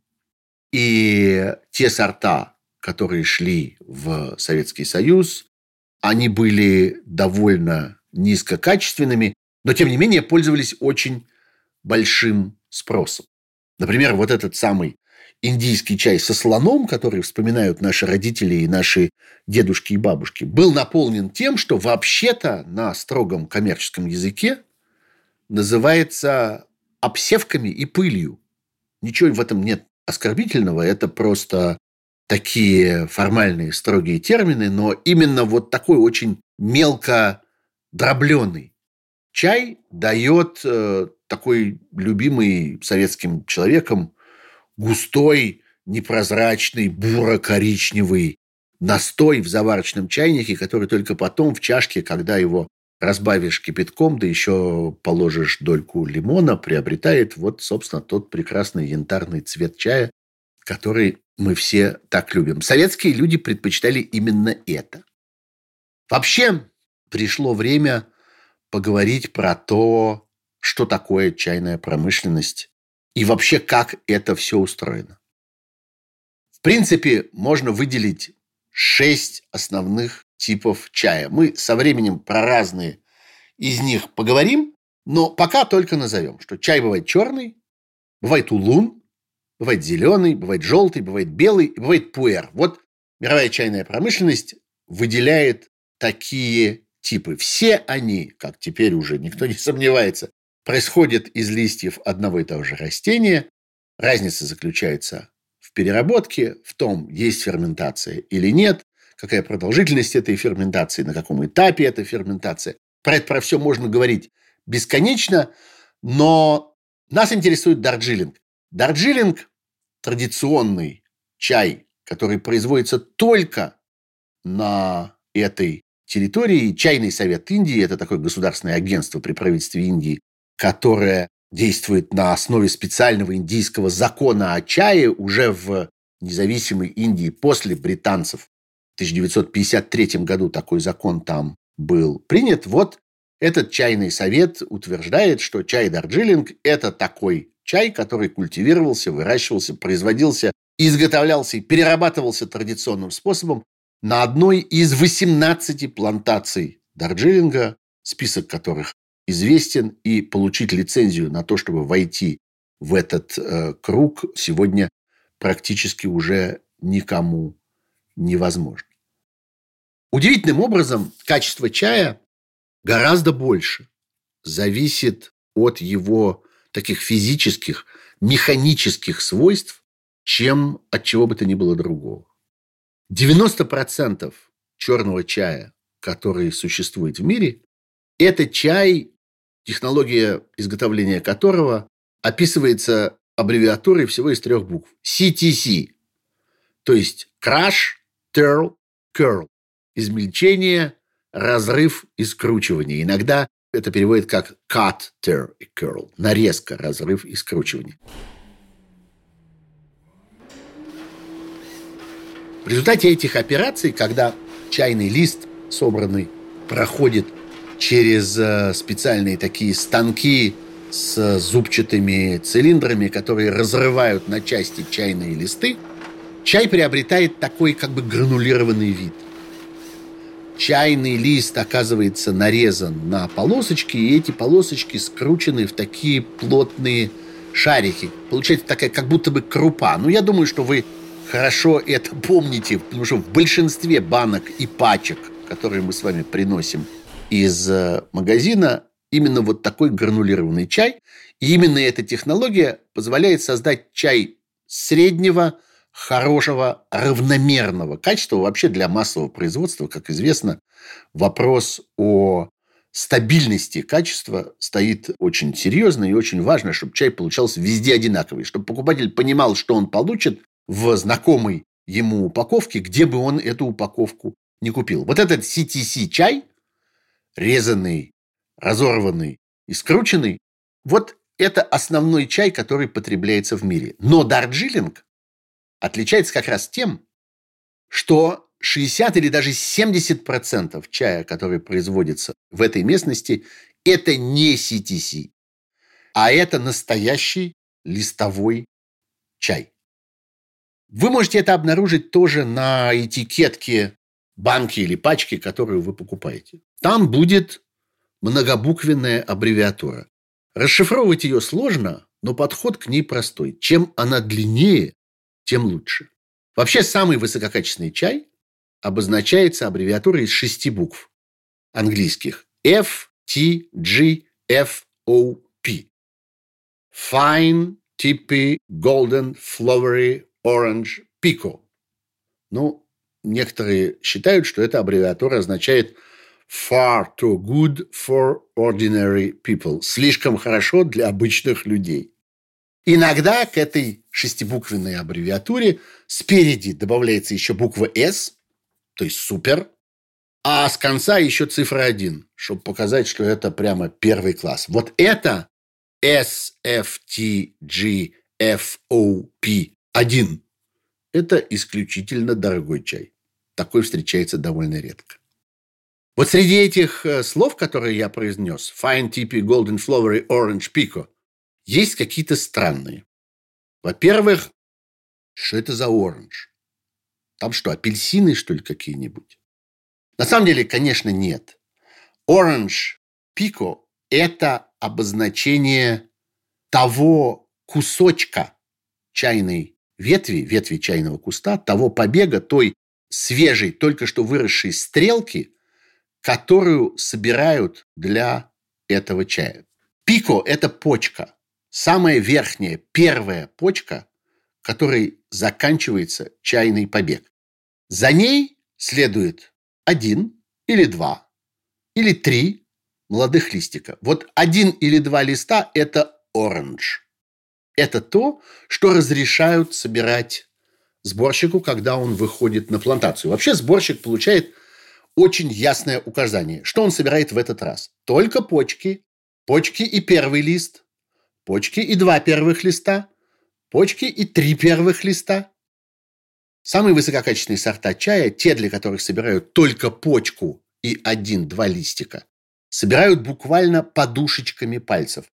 И те сорта, которые шли в Советский Союз, они были довольно низкокачественными, но тем не менее пользовались очень большим спросом. Например, вот этот самый индийский чай со слоном, который вспоминают наши родители и наши дедушки и бабушки, был наполнен тем, что вообще-то на строгом коммерческом языке называется обсевками и пылью. Ничего в этом нет оскорбительного, это просто такие формальные строгие термины, но именно вот такой очень мелко дробленый чай дает э, такой любимый советским человеком густой, непрозрачный, буро-коричневый настой в заварочном чайнике, который только потом в чашке, когда его разбавишь кипятком, да еще положишь дольку лимона, приобретает вот, собственно, тот прекрасный янтарный цвет чая, который мы все так любим. Советские люди предпочитали именно это. Вообще пришло время поговорить про то, что такое чайная промышленность и вообще как это все устроено. В принципе, можно выделить шесть основных типов чая. Мы со временем про разные из них поговорим, но пока только назовем, что чай бывает черный, бывает улун, бывает зеленый, бывает желтый, бывает белый, и бывает пуэр. Вот мировая чайная промышленность выделяет такие типы. Все они, как теперь уже никто не сомневается, происходят из листьев одного и того же растения. Разница заключается в переработке, в том, есть ферментация или нет, какая продолжительность этой ферментации, на каком этапе эта ферментация. Про это про все можно говорить бесконечно, но нас интересует дарджилинг. Дарджилинг – традиционный чай, который производится только на этой территории. Чайный совет Индии – это такое государственное агентство при правительстве Индии, которое действует на основе специального индийского закона о чае уже в независимой Индии после британцев. В 1953 году такой закон там был принят. Вот этот чайный совет утверждает, что чай Дарджилинг – это такой чай, который культивировался, выращивался, производился, изготовлялся и перерабатывался традиционным способом на одной из 18 плантаций Дарджилинга, список которых известен, и получить лицензию на то, чтобы войти в этот э, круг, сегодня практически уже никому невозможно. Удивительным образом качество чая гораздо больше зависит от его таких физических, механических свойств, чем от чего бы то ни было другого. 90% черного чая, который существует в мире, это чай, технология изготовления которого описывается аббревиатурой всего из трех букв. CTC. То есть crash, turl, curl. Измельчение, разрыв и скручивание. Иногда это переводит как cut, tear и curl. Нарезка, разрыв и скручивание. В результате этих операций, когда чайный лист, собранный, проходит через э, специальные такие станки с зубчатыми цилиндрами, которые разрывают на части чайные листы, чай приобретает такой как бы гранулированный вид. Чайный лист оказывается нарезан на полосочки, и эти полосочки скручены в такие плотные шарики. Получается такая как будто бы крупа. Ну, я думаю, что вы хорошо это помните, потому что в большинстве банок и пачек, которые мы с вами приносим из э, магазина, именно вот такой гранулированный чай. И именно эта технология позволяет создать чай среднего, хорошего, равномерного качества. Вообще для массового производства, как известно, вопрос о стабильности качества стоит очень серьезно и очень важно, чтобы чай получался везде одинаковый, чтобы покупатель понимал, что он получит в знакомой ему упаковке, где бы он эту упаковку не купил. Вот этот CTC чай, резанный разорванный и скрученный, вот это основной чай, который потребляется в мире. Но дарджилинг отличается как раз тем, что 60 или даже 70% чая, который производится в этой местности, это не CTC, а это настоящий листовой чай. Вы можете это обнаружить тоже на этикетке банки или пачки, которую вы покупаете. Там будет многобуквенная аббревиатура. Расшифровывать ее сложно, но подход к ней простой. Чем она длиннее, тем лучше. Вообще, самый высококачественный чай обозначается аббревиатурой из шести букв английских. F, T, G, F, O, P. Fine, Tippy, Golden, Flowery, Orange, Pico. Ну, некоторые считают, что эта аббревиатура означает far too good for ordinary people. Слишком хорошо для обычных людей. Иногда к этой шестибуквенной аббревиатуре спереди добавляется еще буква S, то есть супер, а с конца еще цифра 1, чтобы показать, что это прямо первый класс. Вот это SFTGFOP 1. Это исключительно дорогой чай. Такой встречается довольно редко. Вот среди этих э, слов, которые я произнес, fine, tippy, golden, flowery, orange, pico, есть какие-то странные. Во-первых, что это за оранж? Там что, апельсины, что ли, какие-нибудь? На самом деле, конечно, нет. Orange pico – это обозначение того кусочка чайной ветви, ветви чайного куста, того побега, той свежей, только что выросшей стрелки – которую собирают для этого чая. Пико – это почка. Самая верхняя, первая почка, которой заканчивается чайный побег. За ней следует один или два или три молодых листика. Вот один или два листа – это оранж. Это то, что разрешают собирать сборщику, когда он выходит на плантацию. Вообще сборщик получает – очень ясное указание, что он собирает в этот раз. Только почки, почки и первый лист, почки и два первых листа, почки и три первых листа. Самые высококачественные сорта чая, те, для которых собирают только почку и один-два листика, собирают буквально подушечками пальцев.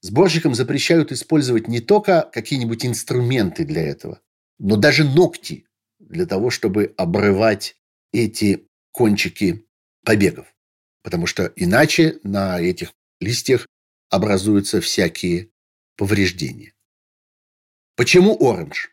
Сборщикам запрещают использовать не только какие-нибудь инструменты для этого, но даже ногти для того, чтобы обрывать эти кончики побегов. Потому что иначе на этих листьях образуются всякие повреждения. Почему оранж?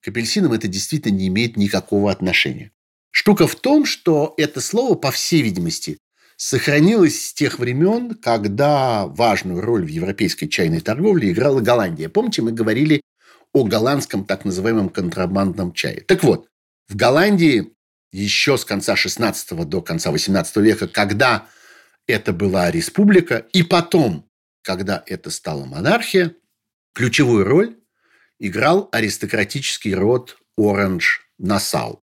К апельсинам это действительно не имеет никакого отношения. Штука в том, что это слово, по всей видимости, сохранилось с тех времен, когда важную роль в европейской чайной торговле играла Голландия. Помните, мы говорили о голландском так называемом контрабандном чае. Так вот, в Голландии еще с конца 16 до конца 18 века, когда это была республика, и потом, когда это стала монархия, ключевую роль играл аристократический род Оранж-Насау.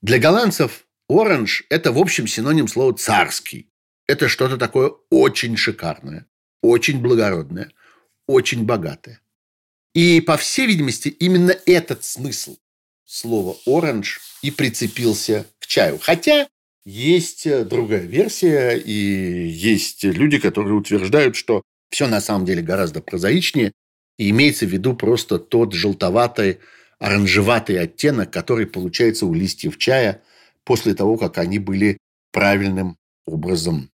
Для голландцев Оранж – это, в общем, синоним слова «царский». Это что-то такое очень шикарное, очень благородное, очень богатое. И, по всей видимости, именно этот смысл слова «оранж» и прицепился к чаю. Хотя есть другая версия, и есть люди, которые утверждают, что все на самом деле гораздо прозаичнее, и имеется в виду просто тот желтоватый, оранжеватый оттенок, который получается у листьев чая после того, как они были правильным образом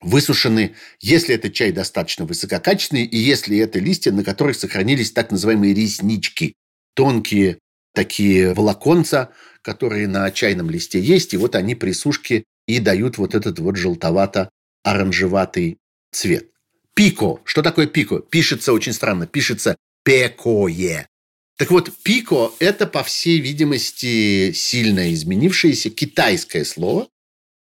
высушены, если это чай достаточно высококачественный, и если это листья, на которых сохранились так называемые реснички, тонкие такие волоконца, которые на чайном листе есть, и вот они при сушке и дают вот этот вот желтовато-оранжеватый цвет. Пико. Что такое пико? Пишется очень странно. Пишется пекое. Так вот, пико – это, по всей видимости, сильно изменившееся китайское слово,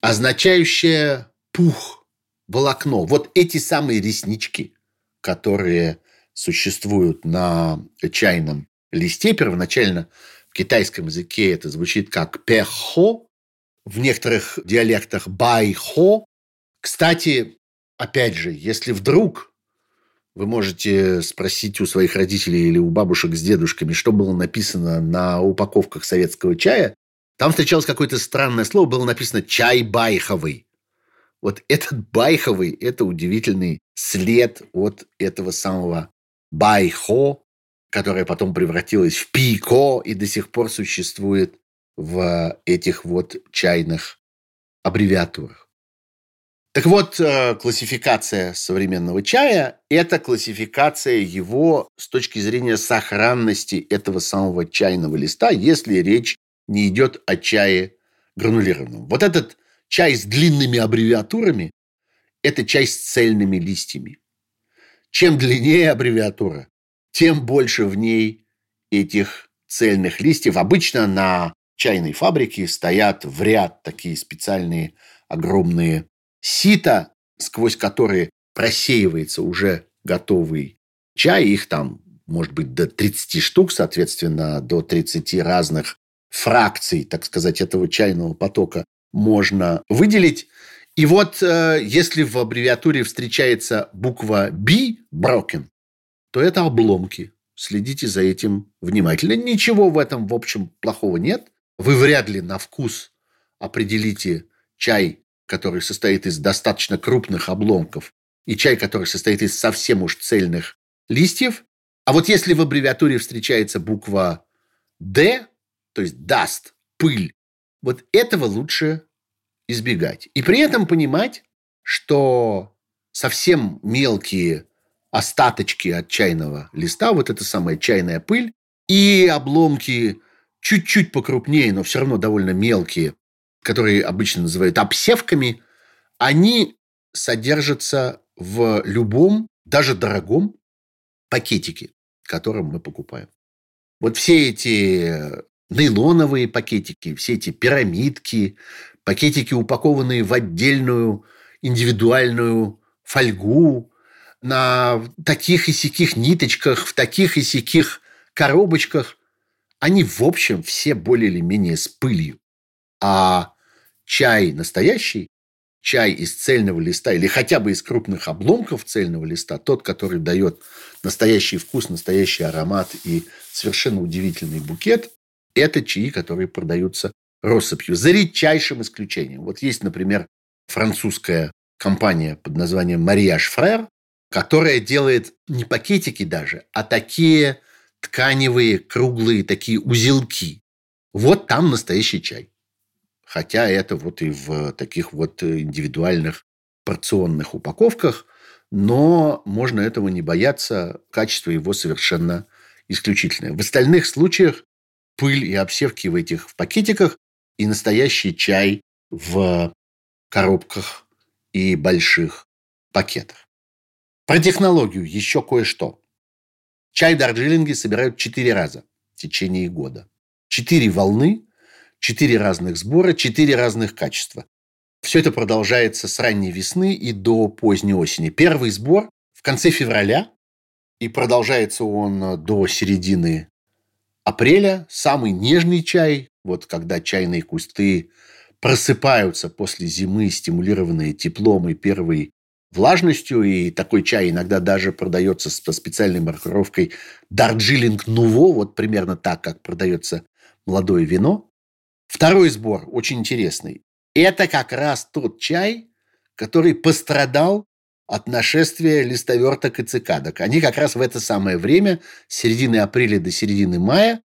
означающее пух – волокно. Вот эти самые реснички, которые существуют на чайном листе, первоначально в китайском языке это звучит как пехо, в некоторых диалектах байхо. Кстати, опять же, если вдруг вы можете спросить у своих родителей или у бабушек с дедушками, что было написано на упаковках советского чая, там встречалось какое-то странное слово, было написано «чай байховый». Вот этот байховый – это удивительный след от этого самого байхо, которое потом превратилось в пико и до сих пор существует в этих вот чайных аббревиатурах. Так вот, э, классификация современного чая – это классификация его с точки зрения сохранности этого самого чайного листа, если речь не идет о чае гранулированном. Вот этот Чай с длинными аббревиатурами – это чай с цельными листьями. Чем длиннее аббревиатура, тем больше в ней этих цельных листьев. Обычно на чайной фабрике стоят в ряд такие специальные огромные сита, сквозь которые просеивается уже готовый чай. Их там может быть до 30 штук, соответственно, до 30 разных фракций, так сказать, этого чайного потока можно выделить. И вот э, если в аббревиатуре встречается буква B, broken, то это обломки. Следите за этим внимательно. Ничего в этом, в общем, плохого нет. Вы вряд ли на вкус определите чай, который состоит из достаточно крупных обломков, и чай, который состоит из совсем уж цельных листьев. А вот если в аббревиатуре встречается буква D, то есть dust, пыль, вот этого лучше избегать. И при этом понимать, что совсем мелкие остаточки от чайного листа, вот эта самая чайная пыль, и обломки чуть-чуть покрупнее, но все равно довольно мелкие, которые обычно называют обсевками, они содержатся в любом, даже дорогом пакетике, которым мы покупаем. Вот все эти нейлоновые пакетики, все эти пирамидки, пакетики, упакованные в отдельную индивидуальную фольгу, на таких и сяких ниточках, в таких и сяких коробочках, они, в общем, все более или менее с пылью. А чай настоящий, чай из цельного листа или хотя бы из крупных обломков цельного листа, тот, который дает настоящий вкус, настоящий аромат и совершенно удивительный букет, это чаи, которые продаются россыпью, за редчайшим исключением. Вот есть, например, французская компания под названием «Марияж Фрер», которая делает не пакетики даже, а такие тканевые, круглые, такие узелки. Вот там настоящий чай. Хотя это вот и в таких вот индивидуальных порционных упаковках, но можно этого не бояться, качество его совершенно исключительное. В остальных случаях пыль и обсевки в этих пакетиках и настоящий чай в коробках и больших пакетах. Про технологию еще кое-что. Чай в Дарджилинге собирают четыре раза в течение года. Четыре волны, четыре разных сбора, четыре разных качества. Все это продолжается с ранней весны и до поздней осени. Первый сбор в конце февраля, и продолжается он до середины апреля. Самый нежный чай, вот когда чайные кусты просыпаются после зимы, стимулированные теплом и первой влажностью, и такой чай иногда даже продается со специальной маркировкой Дарджилинг Нуво, вот примерно так, как продается молодое вино. Второй сбор очень интересный. Это как раз тот чай, который пострадал от нашествия листоверток и цикадок. Они как раз в это самое время, с середины апреля до середины мая,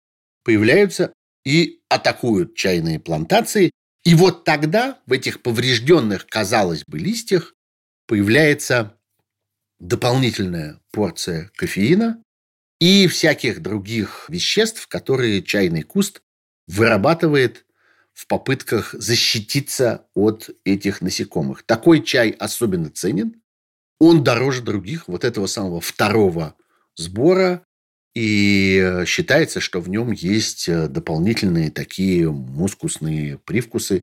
появляются и атакуют чайные плантации. И вот тогда в этих поврежденных, казалось бы, листьях появляется дополнительная порция кофеина и всяких других веществ, которые чайный куст вырабатывает в попытках защититься от этих насекомых. Такой чай особенно ценен. Он дороже других вот этого самого второго сбора. И считается, что в нем есть дополнительные такие мускусные привкусы,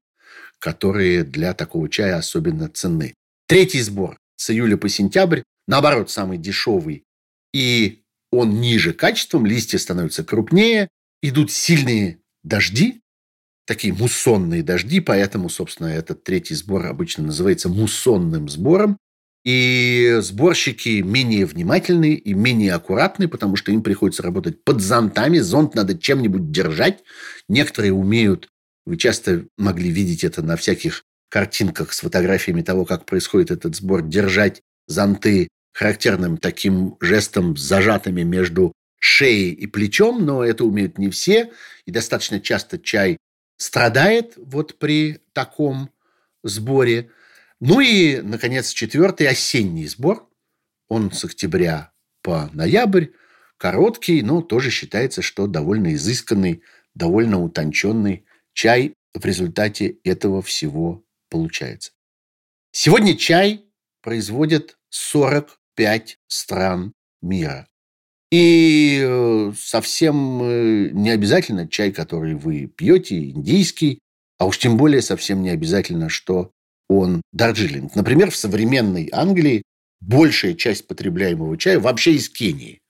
которые для такого чая особенно ценны. Третий сбор с июля по сентябрь, наоборот, самый дешевый. И он ниже качеством, листья становятся крупнее, идут сильные дожди, такие муссонные дожди, поэтому, собственно, этот третий сбор обычно называется муссонным сбором. И сборщики менее внимательные и менее аккуратные, потому что им приходится работать под зонтами. Зонт надо чем-нибудь держать. Некоторые умеют, вы часто могли видеть это на всяких картинках с фотографиями того, как происходит этот сбор, держать зонты характерным таким жестом, зажатыми между шеей и плечом, но это умеют не все. И достаточно часто чай страдает вот при таком сборе. Ну и, наконец, четвертый осенний сбор. Он с октября по ноябрь. Короткий, но тоже считается, что довольно изысканный, довольно утонченный чай в результате этого всего получается. Сегодня чай производят 45 стран мира. И э, совсем э, не обязательно чай, который вы пьете, индийский, а уж тем более совсем не обязательно, что он дарджилинг. Например, в современной Англии большая часть потребляемого чая вообще из Кении.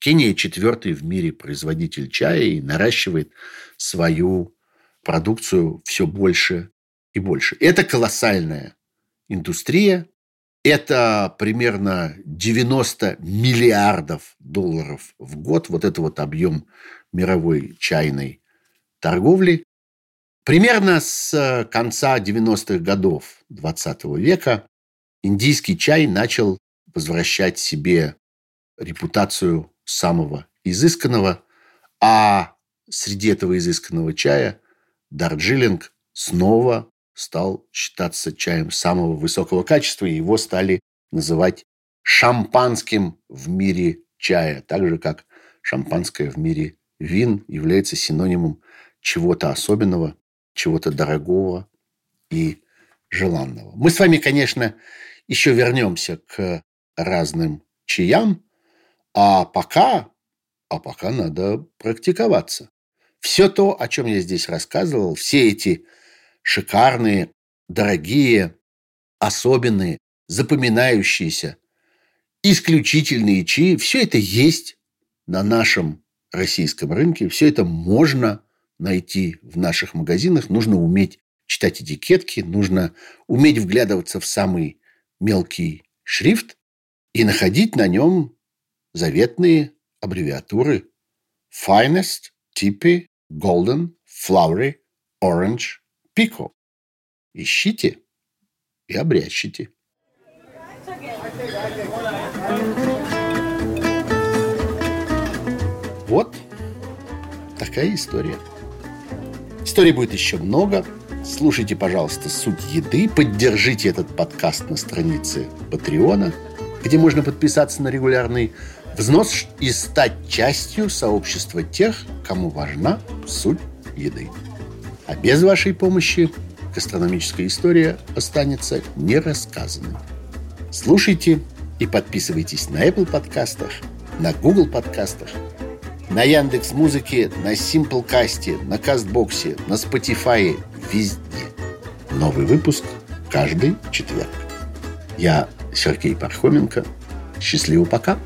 Кения четвертый в мире производитель чая и наращивает свою продукцию все больше и больше. Это колоссальная индустрия, это примерно 90 миллиардов долларов в год. Вот это вот объем мировой чайной торговли. Примерно с конца 90-х годов 20 века индийский чай начал возвращать себе репутацию самого изысканного, а среди этого изысканного чая Дарджилинг снова стал считаться чаем самого высокого качества, и его стали называть шампанским в мире чая, так же, как шампанское в мире вин является синонимом чего-то особенного, чего-то дорогого и желанного. Мы с вами, конечно, еще вернемся к разным чаям, а пока, а пока надо практиковаться. Все то, о чем я здесь рассказывал, все эти шикарные, дорогие, особенные, запоминающиеся, исключительные чаи. Все это есть на нашем российском рынке. Все это можно найти в наших магазинах. Нужно уметь читать этикетки, нужно уметь вглядываться в самый мелкий шрифт и находить на нем заветные аббревиатуры Finest, Tippy, Golden, Flowery, Orange, пику. Ищите и обрящите. Вот такая история. Историй будет еще много. Слушайте, пожалуйста, «Суть еды». Поддержите этот подкаст на странице Патреона, где можно подписаться на регулярный взнос и стать частью сообщества тех, кому важна суть еды. А без вашей помощи гастрономическая история останется нерассказанной. Слушайте и подписывайтесь на Apple подкастах, на Google подкастах, на Яндекс Музыке, на Simplecast, на Кастбоксе, на Spotify, везде. Новый выпуск каждый четверг. Я Сергей Пархоменко. Счастливо пока.